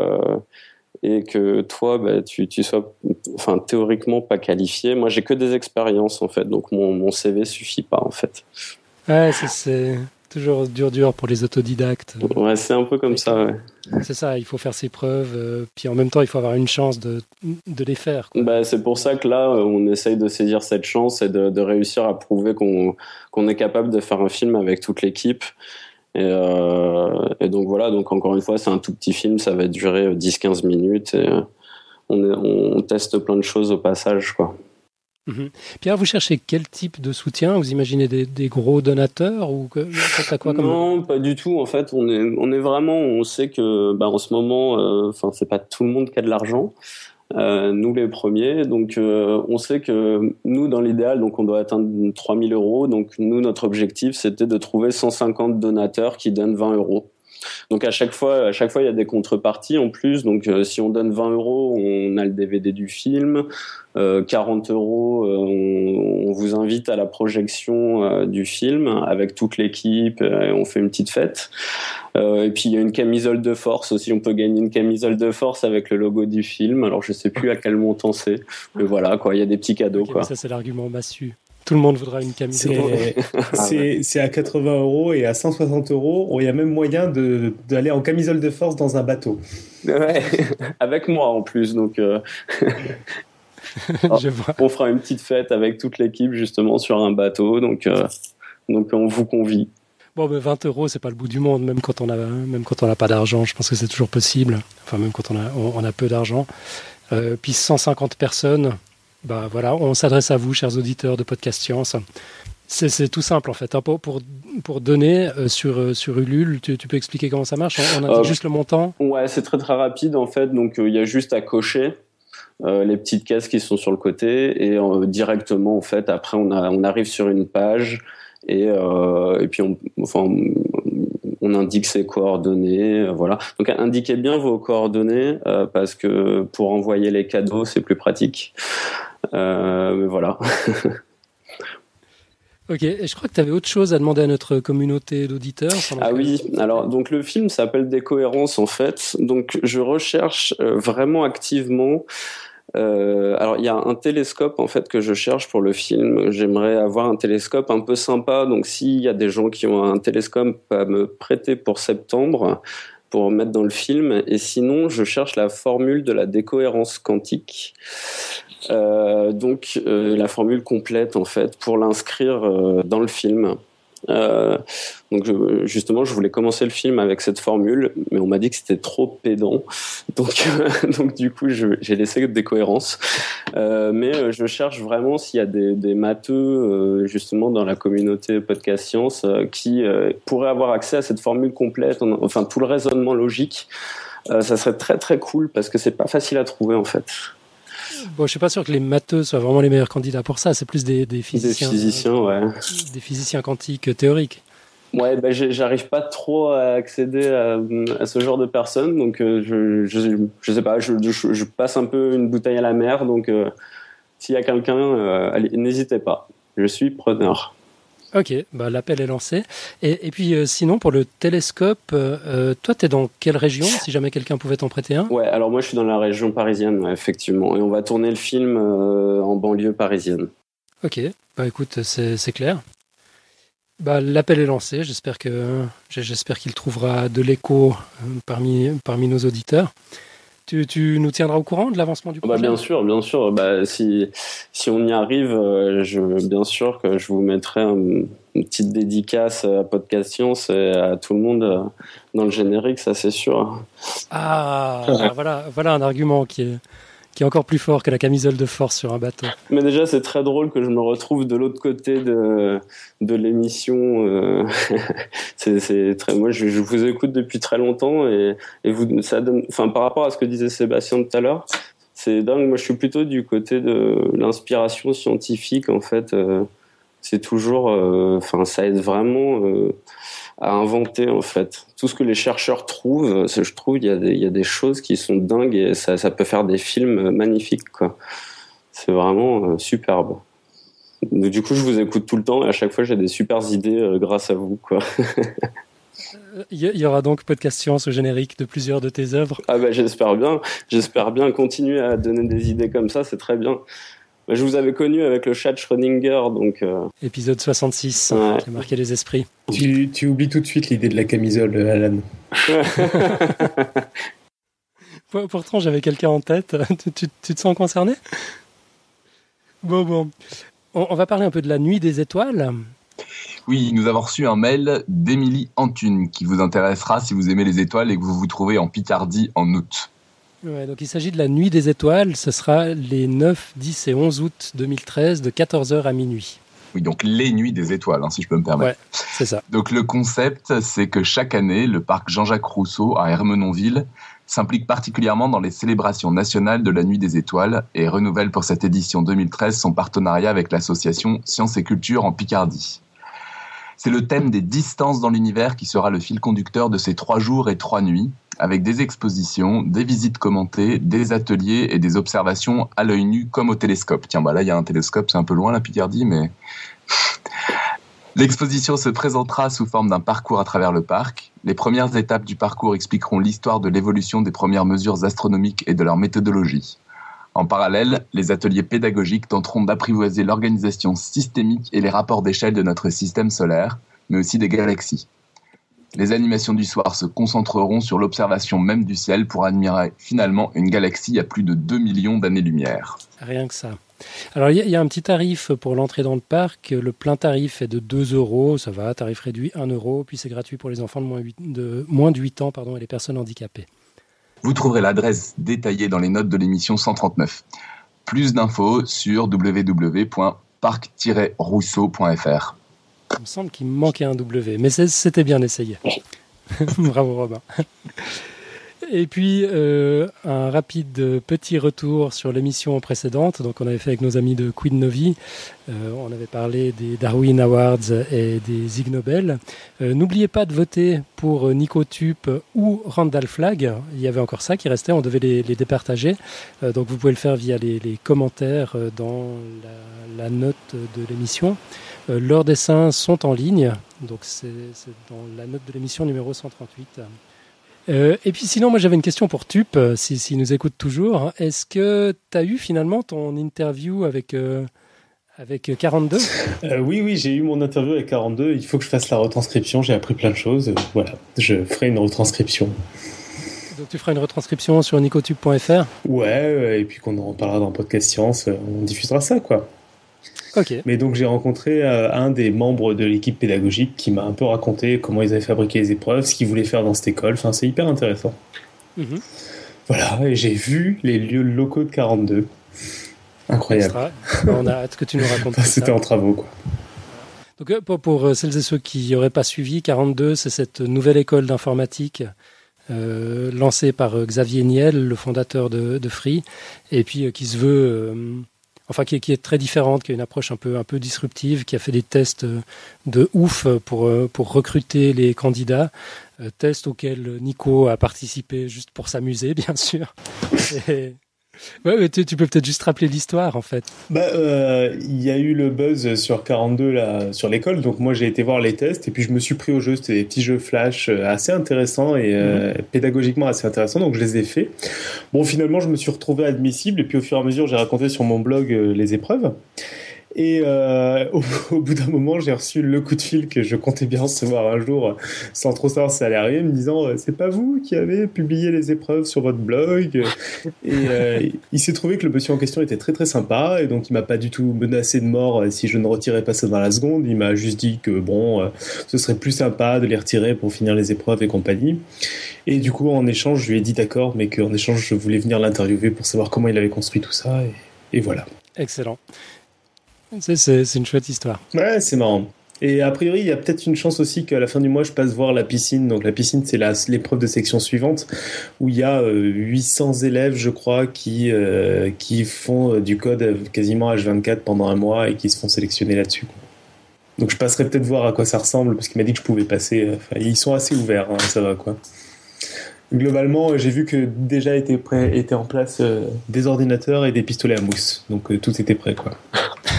et que toi, bah, tu, tu sois, enfin, théoriquement pas qualifié. Moi, j'ai que des expériences en fait, donc mon, mon CV suffit pas en fait. Ouais, c'est toujours dur, dur pour les autodidactes. Ouais, c'est un peu comme ça. Ouais. C'est ça, il faut faire ses preuves, euh, puis en même temps, il faut avoir une chance de, de les faire. Bah, c'est pour ça que là, on essaye de saisir cette chance et de, de réussir à prouver qu'on qu'on est capable de faire un film avec toute l'équipe et, euh, et, donc voilà, donc encore une fois, c'est un tout petit film, ça va durer 10-15 minutes et euh, on, est, on, teste plein de choses au passage, quoi. Mhm. Pierre, vous cherchez quel type de soutien? Vous imaginez des, des, gros donateurs ou que, quoi comme... Non, pas du tout. En fait, on est, on est vraiment, on sait que, bah, en ce moment, euh, enfin, c'est pas tout le monde qui a de l'argent. Euh, nous les premiers. Donc euh, on sait que nous dans l'idéal, donc on doit atteindre 3000 euros. Donc nous notre objectif c'était de trouver 150 donateurs qui donnent 20 euros. Donc à chaque fois, à chaque fois, il y a des contreparties en plus. Donc euh, si on donne 20 euros, on a le DVD du film. Euh, 40 euros, euh, on, on, vous invite à la projection euh, du film avec toute l'équipe. et on fait une petite fête. et puis il y a une camisole de force aussi. On peut gagner une camisole de force avec le logo du film. Alors je sais plus à quel montant c'est, mais voilà quoi. Il y a des petits cadeaux quoi. Ça c'est l'argument massu. Tout le monde voudra une camisole. C'est à 80 euros et à 160 euros, il y a même moyen d'aller en camisole de force dans un bateau. Ouais, avec moi en plus. Donc, euh, Je vois. on fera une petite fête avec toute l'équipe justement sur un bateau. Donc, euh, donc on vous convie. Bon, mais 20 euros, c'est pas le bout du monde, même quand on a, même quand on n'a pas d'argent. Je pense que c'est toujours possible. Enfin, même quand on a, on, a peu d'argent. Euh, puis 150 personnes, bah voilà, on s'adresse à vous, chers auditeurs de Podcast Science. C'est tout simple en fait. Hein. Pour, pour, pour donner euh, sur, euh, sur Ulule, tu, peux expliquer comment ça marche? On, indique euh, juste le montant? Ouais, c'est très très rapide en fait. Donc il y a juste à cocher les petites cases qui sont sur le côté et directement en fait après on, a, on arrive sur une page et, et puis on, enfin, on indique ses coordonnées, voilà. Donc indiquez bien vos coordonnées parce que pour envoyer les cadeaux c'est plus pratique. Euh, mais voilà. ok, et je crois que tu avais autre chose à demander à notre communauté d'auditeurs. Ah oui, alors donc le film s'appelle Décohérence en fait. Donc je recherche euh, vraiment activement. Euh, alors il y a un télescope en fait que je cherche pour le film. J'aimerais avoir un télescope un peu sympa. Donc s'il y a des gens qui ont un télescope à me prêter pour septembre, pour mettre dans le film. Et sinon, je cherche la formule de la décohérence quantique. Euh, donc euh, la formule complète en fait pour l'inscrire dans le film. Euh, donc je, justement, je voulais commencer le film avec cette formule, mais on m'a dit que c'était trop pédant. Donc, donc du coup, j'ai laissé des cohérences. Euh, mais je cherche vraiment s'il y a des, des matheux justement dans la communauté podcast science qui pourraient avoir accès à cette formule complète, enfin tout le raisonnement logique. ça serait très très cool parce que c'est pas facile à trouver en fait. Bon, je suis pas sûr que les matheux soient vraiment les meilleurs candidats pour ça. C'est plus des, physiciens. Des physiciens, ouais. Des physiciens quantiques théoriques. Ouais, bah, j'arrive pas trop à accéder à, ce genre de personnes, donc je, je, sais pas, je, je, passe un peu une bouteille à la mer, donc s'il y a quelqu'un, n'hésitez pas, je suis preneur. Ok, bah, l'appel est lancé. Et, puis euh, sinon, pour le télescope, euh, euh, toi, tu es dans quelle région, si jamais quelqu'un pouvait t'en prêter un? Ouais, alors moi, je suis dans la région parisienne, effectivement. Et on va tourner le film en banlieue parisienne. Ok, bah écoute, c'est clair. Bah, l'appel est lancé. J'espère que j'espère qu'il trouvera de l'écho parmi, parmi nos auditeurs. Tu, nous tiendras au courant de l'avancement du bah, projet Bien sûr, bien sûr. Bah, si, si on y arrive, euh, je, bien sûr que je vous mettrai une petite dédicace à Podcast Science et à tout le monde euh, dans le générique, ça c'est sûr. Ah, voilà, voilà un argument qui est, qui est encore plus fort que la camisole de force sur un bateau. Mais déjà, c'est très drôle que je me retrouve de l'autre côté de, de l'émission. Euh, c'est très, moi, je, vous écoute depuis très longtemps et, et vous, ça donne, enfin, par rapport à ce que disait Sébastien tout à l'heure, c'est dingue. Moi, je suis plutôt du côté de l'inspiration scientifique. En fait, euh, c'est toujours, euh, enfin, ça aide vraiment à inventer en fait. Tout ce que les chercheurs trouvent, je trouve il y, a des, il y a des choses qui sont dingues et ça, ça peut faire des films magnifiques quoi. C'est vraiment euh, superbe. Du coup, je vous écoute tout le temps et à chaque fois j'ai des super idées euh, grâce à vous quoi. Il y aura donc podcast science au générique de plusieurs de tes œuvres. Ah bah j'espère bien, j'espère bien continuer à donner des idées comme ça, c'est très bien. Je vous avais connu avec le chat Schrödinger, donc. Euh, Épisode 66, qui a marqué les esprits. Tu, tu oublies tout de suite l'idée de la camisole, Alan. Pourtant, j'avais quelqu'un en tête. Tu, te sens concerné? Bon, bon. On, va parler un peu de la nuit des étoiles. Oui, nous avons reçu un mail d'Émilie Antune qui vous intéressera si vous aimez les étoiles et que vous vous trouvez en Picardie en août donc il s'agit de la Nuit des étoiles. Ce sera les 9, 10 et 11 août 2013 de 14h à minuit. Oui, donc les nuits des étoiles, hein, si je peux me permettre. Ouais, c'est ça. Donc le concept, c'est que chaque année, le parc Jean-Jacques Rousseau à Hermenonville s'implique particulièrement dans les célébrations nationales de la Nuit des étoiles et renouvelle pour cette édition 2013 son partenariat avec l'association Sciences et Culture en Picardie. C'est le thème des distances dans l'univers qui sera le fil conducteur de ces trois jours et trois nuits, avec des expositions, des visites commentées, des ateliers et des observations à l'œil nu comme au télescope. Tiens, bah là, il y a un télescope, c'est un peu loin la Picardie, mais... L'exposition se présentera sous forme d'un parcours à travers le parc. Les premières étapes du parcours expliqueront l'histoire de l'évolution des premières mesures astronomiques et de leur méthodologie. En parallèle, les ateliers pédagogiques tenteront d'apprivoiser l'organisation systémique et les rapports d'échelle de notre système solaire, mais aussi des galaxies. Les animations du soir se concentreront sur l'observation même du ciel pour admirer finalement une galaxie à plus de 2 millions d'années-lumière. Rien que ça. Alors il y, a un petit tarif pour l'entrée dans le parc. Le plein tarif est de 2 euros, ça va, tarif réduit 1 euro, puis c'est gratuit pour les enfants de moins, de moins de 8 ans et les personnes handicapées. Vous trouverez l'adresse détaillée dans les notes de l'émission 139. Plus d'infos sur www.parc-rousseau.fr. Il me semble qu'il manquait un W, mais c'était bien essayé. Bravo Robin. Et puis, euh, un rapide petit retour sur l'émission précédente. Donc, on avait fait avec nos amis de Queen Novi. Euh, on avait parlé des Darwin Awards et des Ig Nobel. Euh, n'oubliez pas de voter pour Nico Tup ou Randall Flagg. Il y avait encore ça qui restait. On devait les, départager. donc, vous pouvez le faire via les, commentaires dans la note de l'émission. Euh, leurs dessins sont en ligne, donc c'est dans la note de l'émission numéro 138. Euh, et puis sinon, moi j'avais une question pour Tup, euh, s'il si, nous écoute toujours. Est-ce que tu as eu finalement ton interview avec, avec 42 Oui, oui, j'ai eu mon interview avec 42. Il faut que je fasse la retranscription. J'ai appris plein de choses. Voilà, je ferai une retranscription. Donc tu feras une retranscription sur nicotube.fr Ouais, et puis qu'on en parlera dans Podcast Science, on diffusera ça, quoi. Mais donc j'ai rencontré euh, un des membres de l'équipe pédagogique qui m'a un peu raconté comment ils avaient fabriqué les épreuves, ce qu'ils voulaient faire dans cette école. Enfin, c'est hyper intéressant. Mhm. Voilà, et j'ai vu les lieux locaux de 42. Incroyable. On a hâte que tu nous racontes. C'était en travaux, quoi. Donc euh, pour, euh, celles et ceux qui n'auraient pas suivi, 42, c'est cette nouvelle école d'informatique lancée par Xavier Niel, le fondateur de, Free, et puis qui se veut enfin qui, est très différente, qui a une approche un peu, un peu disruptive, qui a fait des tests de ouf pour, pour recruter les candidats. tests auxquels Nico a participé juste pour s'amuser, bien sûr. Ouais, tu, peux peut-être juste rappeler l'histoire en fait. Bah, euh, il y a eu le buzz sur 42 là, sur l'école, donc moi j'ai été voir les tests et puis je me suis pris au jeu. C'était des petits jeux flash euh, assez intéressants et euh, mhm. pédagogiquement assez intéressants, donc je les ai faits. Bon, finalement, je me suis retrouvé admissible et puis au fur et à mesure, j'ai raconté sur mon blog les épreuves. Et euh, au, bout d'un moment, j'ai reçu le coup de fil que je comptais bien recevoir un jour, sans trop savoir si ça allait arriver, me disant euh, c'est pas vous qui avez publié les épreuves sur votre blog? Et euh, il s'est trouvé que le monsieur en question était très très sympa, et donc il m'a pas du tout menacé de mort si je ne retirais pas ça dans la seconde. Il m'a juste dit que bon, ce serait plus sympa de les retirer pour finir les épreuves et compagnie. Et du coup, en échange, je lui ai dit d'accord, mais qu'en échange, je voulais venir l'interviewer pour savoir comment il avait construit tout ça, et voilà. Excellent. C'est une chouette histoire. Ouais, c'est marrant. Et a priori, il y a peut-être une chance aussi qu'à la fin du mois, je passe voir la piscine. Donc la piscine, c'est l'épreuve de section suivante, où il y a 800 euh, élèves, je crois, qui, euh, qui font euh, du code quasiment H24 pendant un mois et qui se font sélectionner là-dessus. Donc je passerai peut-être voir à quoi ça ressemble, parce qu'il m'a dit que je pouvais passer. Ils sont assez ouverts, hein, ça va quoi. Globalement, j'ai vu que déjà étaient, prêt, étaient en place des ordinateurs et des pistolets à mousse. Donc tout était prêt quoi.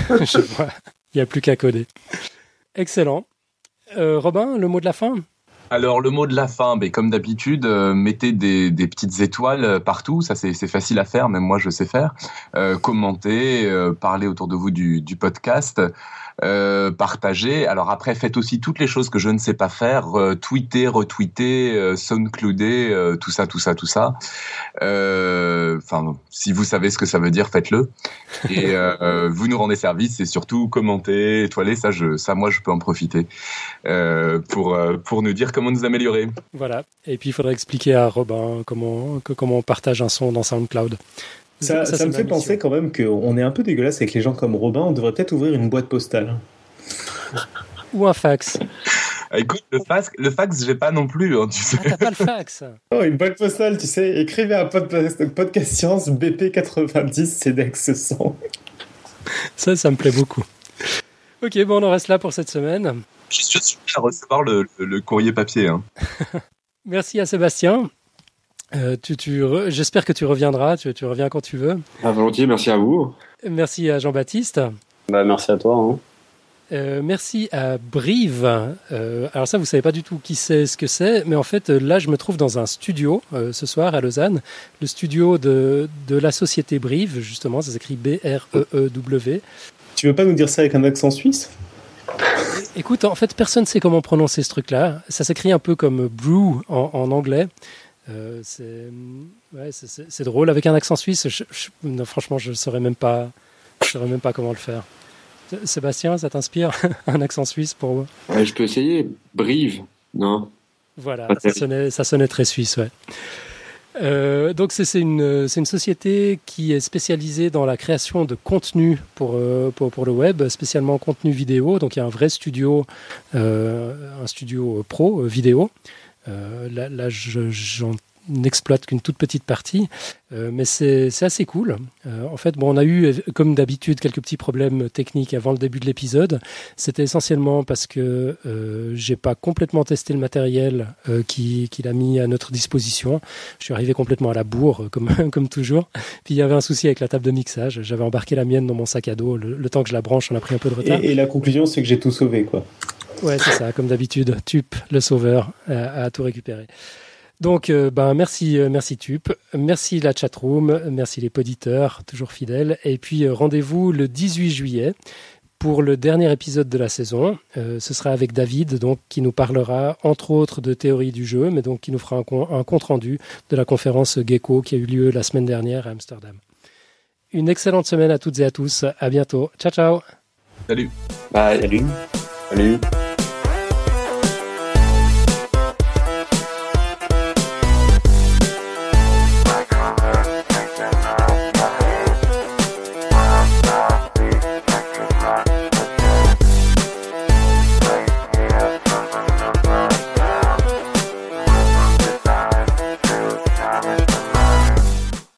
Je vois. Il n'y a plus qu'à coder. Excellent. Euh, Robin, le mot de la fin? Alors le mot de la fin, ben, comme d'habitude, euh, mettez des, petites étoiles euh, partout, ça c'est facile à faire, même moi je sais faire. commentez, parlez autour de vous du, du podcast. Euh, partager. Alors après, faites aussi toutes les choses que je ne sais pas faire, euh, tweeter, retweeter, euh, soundclouder, euh, tout ça, tout ça, tout ça. Enfin, si vous savez ce que ça veut dire, faites-le. Et vous nous rendez service et surtout commentez, étoilez, ça, je, ça, moi, je peux en profiter pour pour nous dire comment nous améliorer. Voilà. Et puis il faudrait expliquer à Robin comment comment on partage un son dans SoundCloud. Ça, me fait penser quand même qu'on est un peu dégueulasse avec les gens comme Robin. On devrait peut-être ouvrir une boîte postale. Ou un fax. Ah, écoute, le fax, le fax, j'ai pas non plus, hein, tu sais. Ah, t'as pas le fax. Oh, une boîte postale, tu sais. Écrivez un podcast, podcast science BP 90 CEDEX 100. Ça, ça me plaît beaucoup. Ok, bon, on en reste là pour cette semaine. Je suis sûr à recevoir le, le courrier papier. Hein. Merci à Sébastien. Euh, tu, J'espère que tu reviendras, tu, tu, reviens quand tu veux. À volontiers, merci à vous. Merci à Jean-Baptiste. Bah, merci à toi. Hein. Euh, merci à Brive. Euh, alors ça, vous savez pas du tout qui c'est, ce que c'est, mais en fait, là, je me trouve dans un studio ce soir à Lausanne, le studio de, de la société Brive, justement, ça s'écrit B-R-E-E-W. Tu veux pas nous dire ça avec un accent suisse? Écoute, en fait, personne ne sait comment prononcer ce truc-là. Ça s'écrit un peu comme brew en anglais. Euh, c'est drôle avec un accent suisse. franchement, je ne saurais même pas, je saurais même pas comment le faire. Sébastien, ça t'inspire un accent suisse pour ouais, Je peux essayer. Brive, non? Voilà, ça sonnait, ça sonnait, très suisse, ouais. Euh, donc c'est une, une, société qui est spécialisée dans la création de contenu pour, euh, pour, pour, le web, spécialement contenu vidéo. Donc il y a un vrai studio, un studio pro vidéo. Euh, là, là j'en n'exploite qu'une toute petite partie, euh, mais c'est assez cool. Euh, en fait, bon, on a eu, comme d'habitude, quelques petits problèmes techniques avant le début de l'épisode. C'était essentiellement parce que euh, j'ai pas complètement testé le matériel qu'il a mis à notre disposition. Je suis arrivé complètement à la bourre, comme, comme toujours. Puis il y avait un souci avec la table de mixage. J'avais embarqué la mienne dans mon sac à dos. Le, temps que je la branche, on a pris un peu de retard. Et, et la conclusion, c'est que j'ai tout sauvé, quoi. Ouais, c'est ça, comme d'habitude. Tup, le sauveur, a, tout récupéré. Donc, euh, ben, merci, euh, merci Tup, merci la chatroom, merci les poditeurs, toujours fidèles. Et puis, euh, rendez-vous le 18 juillet pour le dernier épisode de la saison. ce sera avec David, donc, qui nous parlera, entre autres, de théorie du jeu, mais donc qui nous fera un, un compte-rendu de la conférence Gecko qui a eu lieu la semaine dernière à Amsterdam. Une excellente semaine à toutes et à tous. À bientôt. Ciao, ciao. Salut. Bye. Salut. Salut.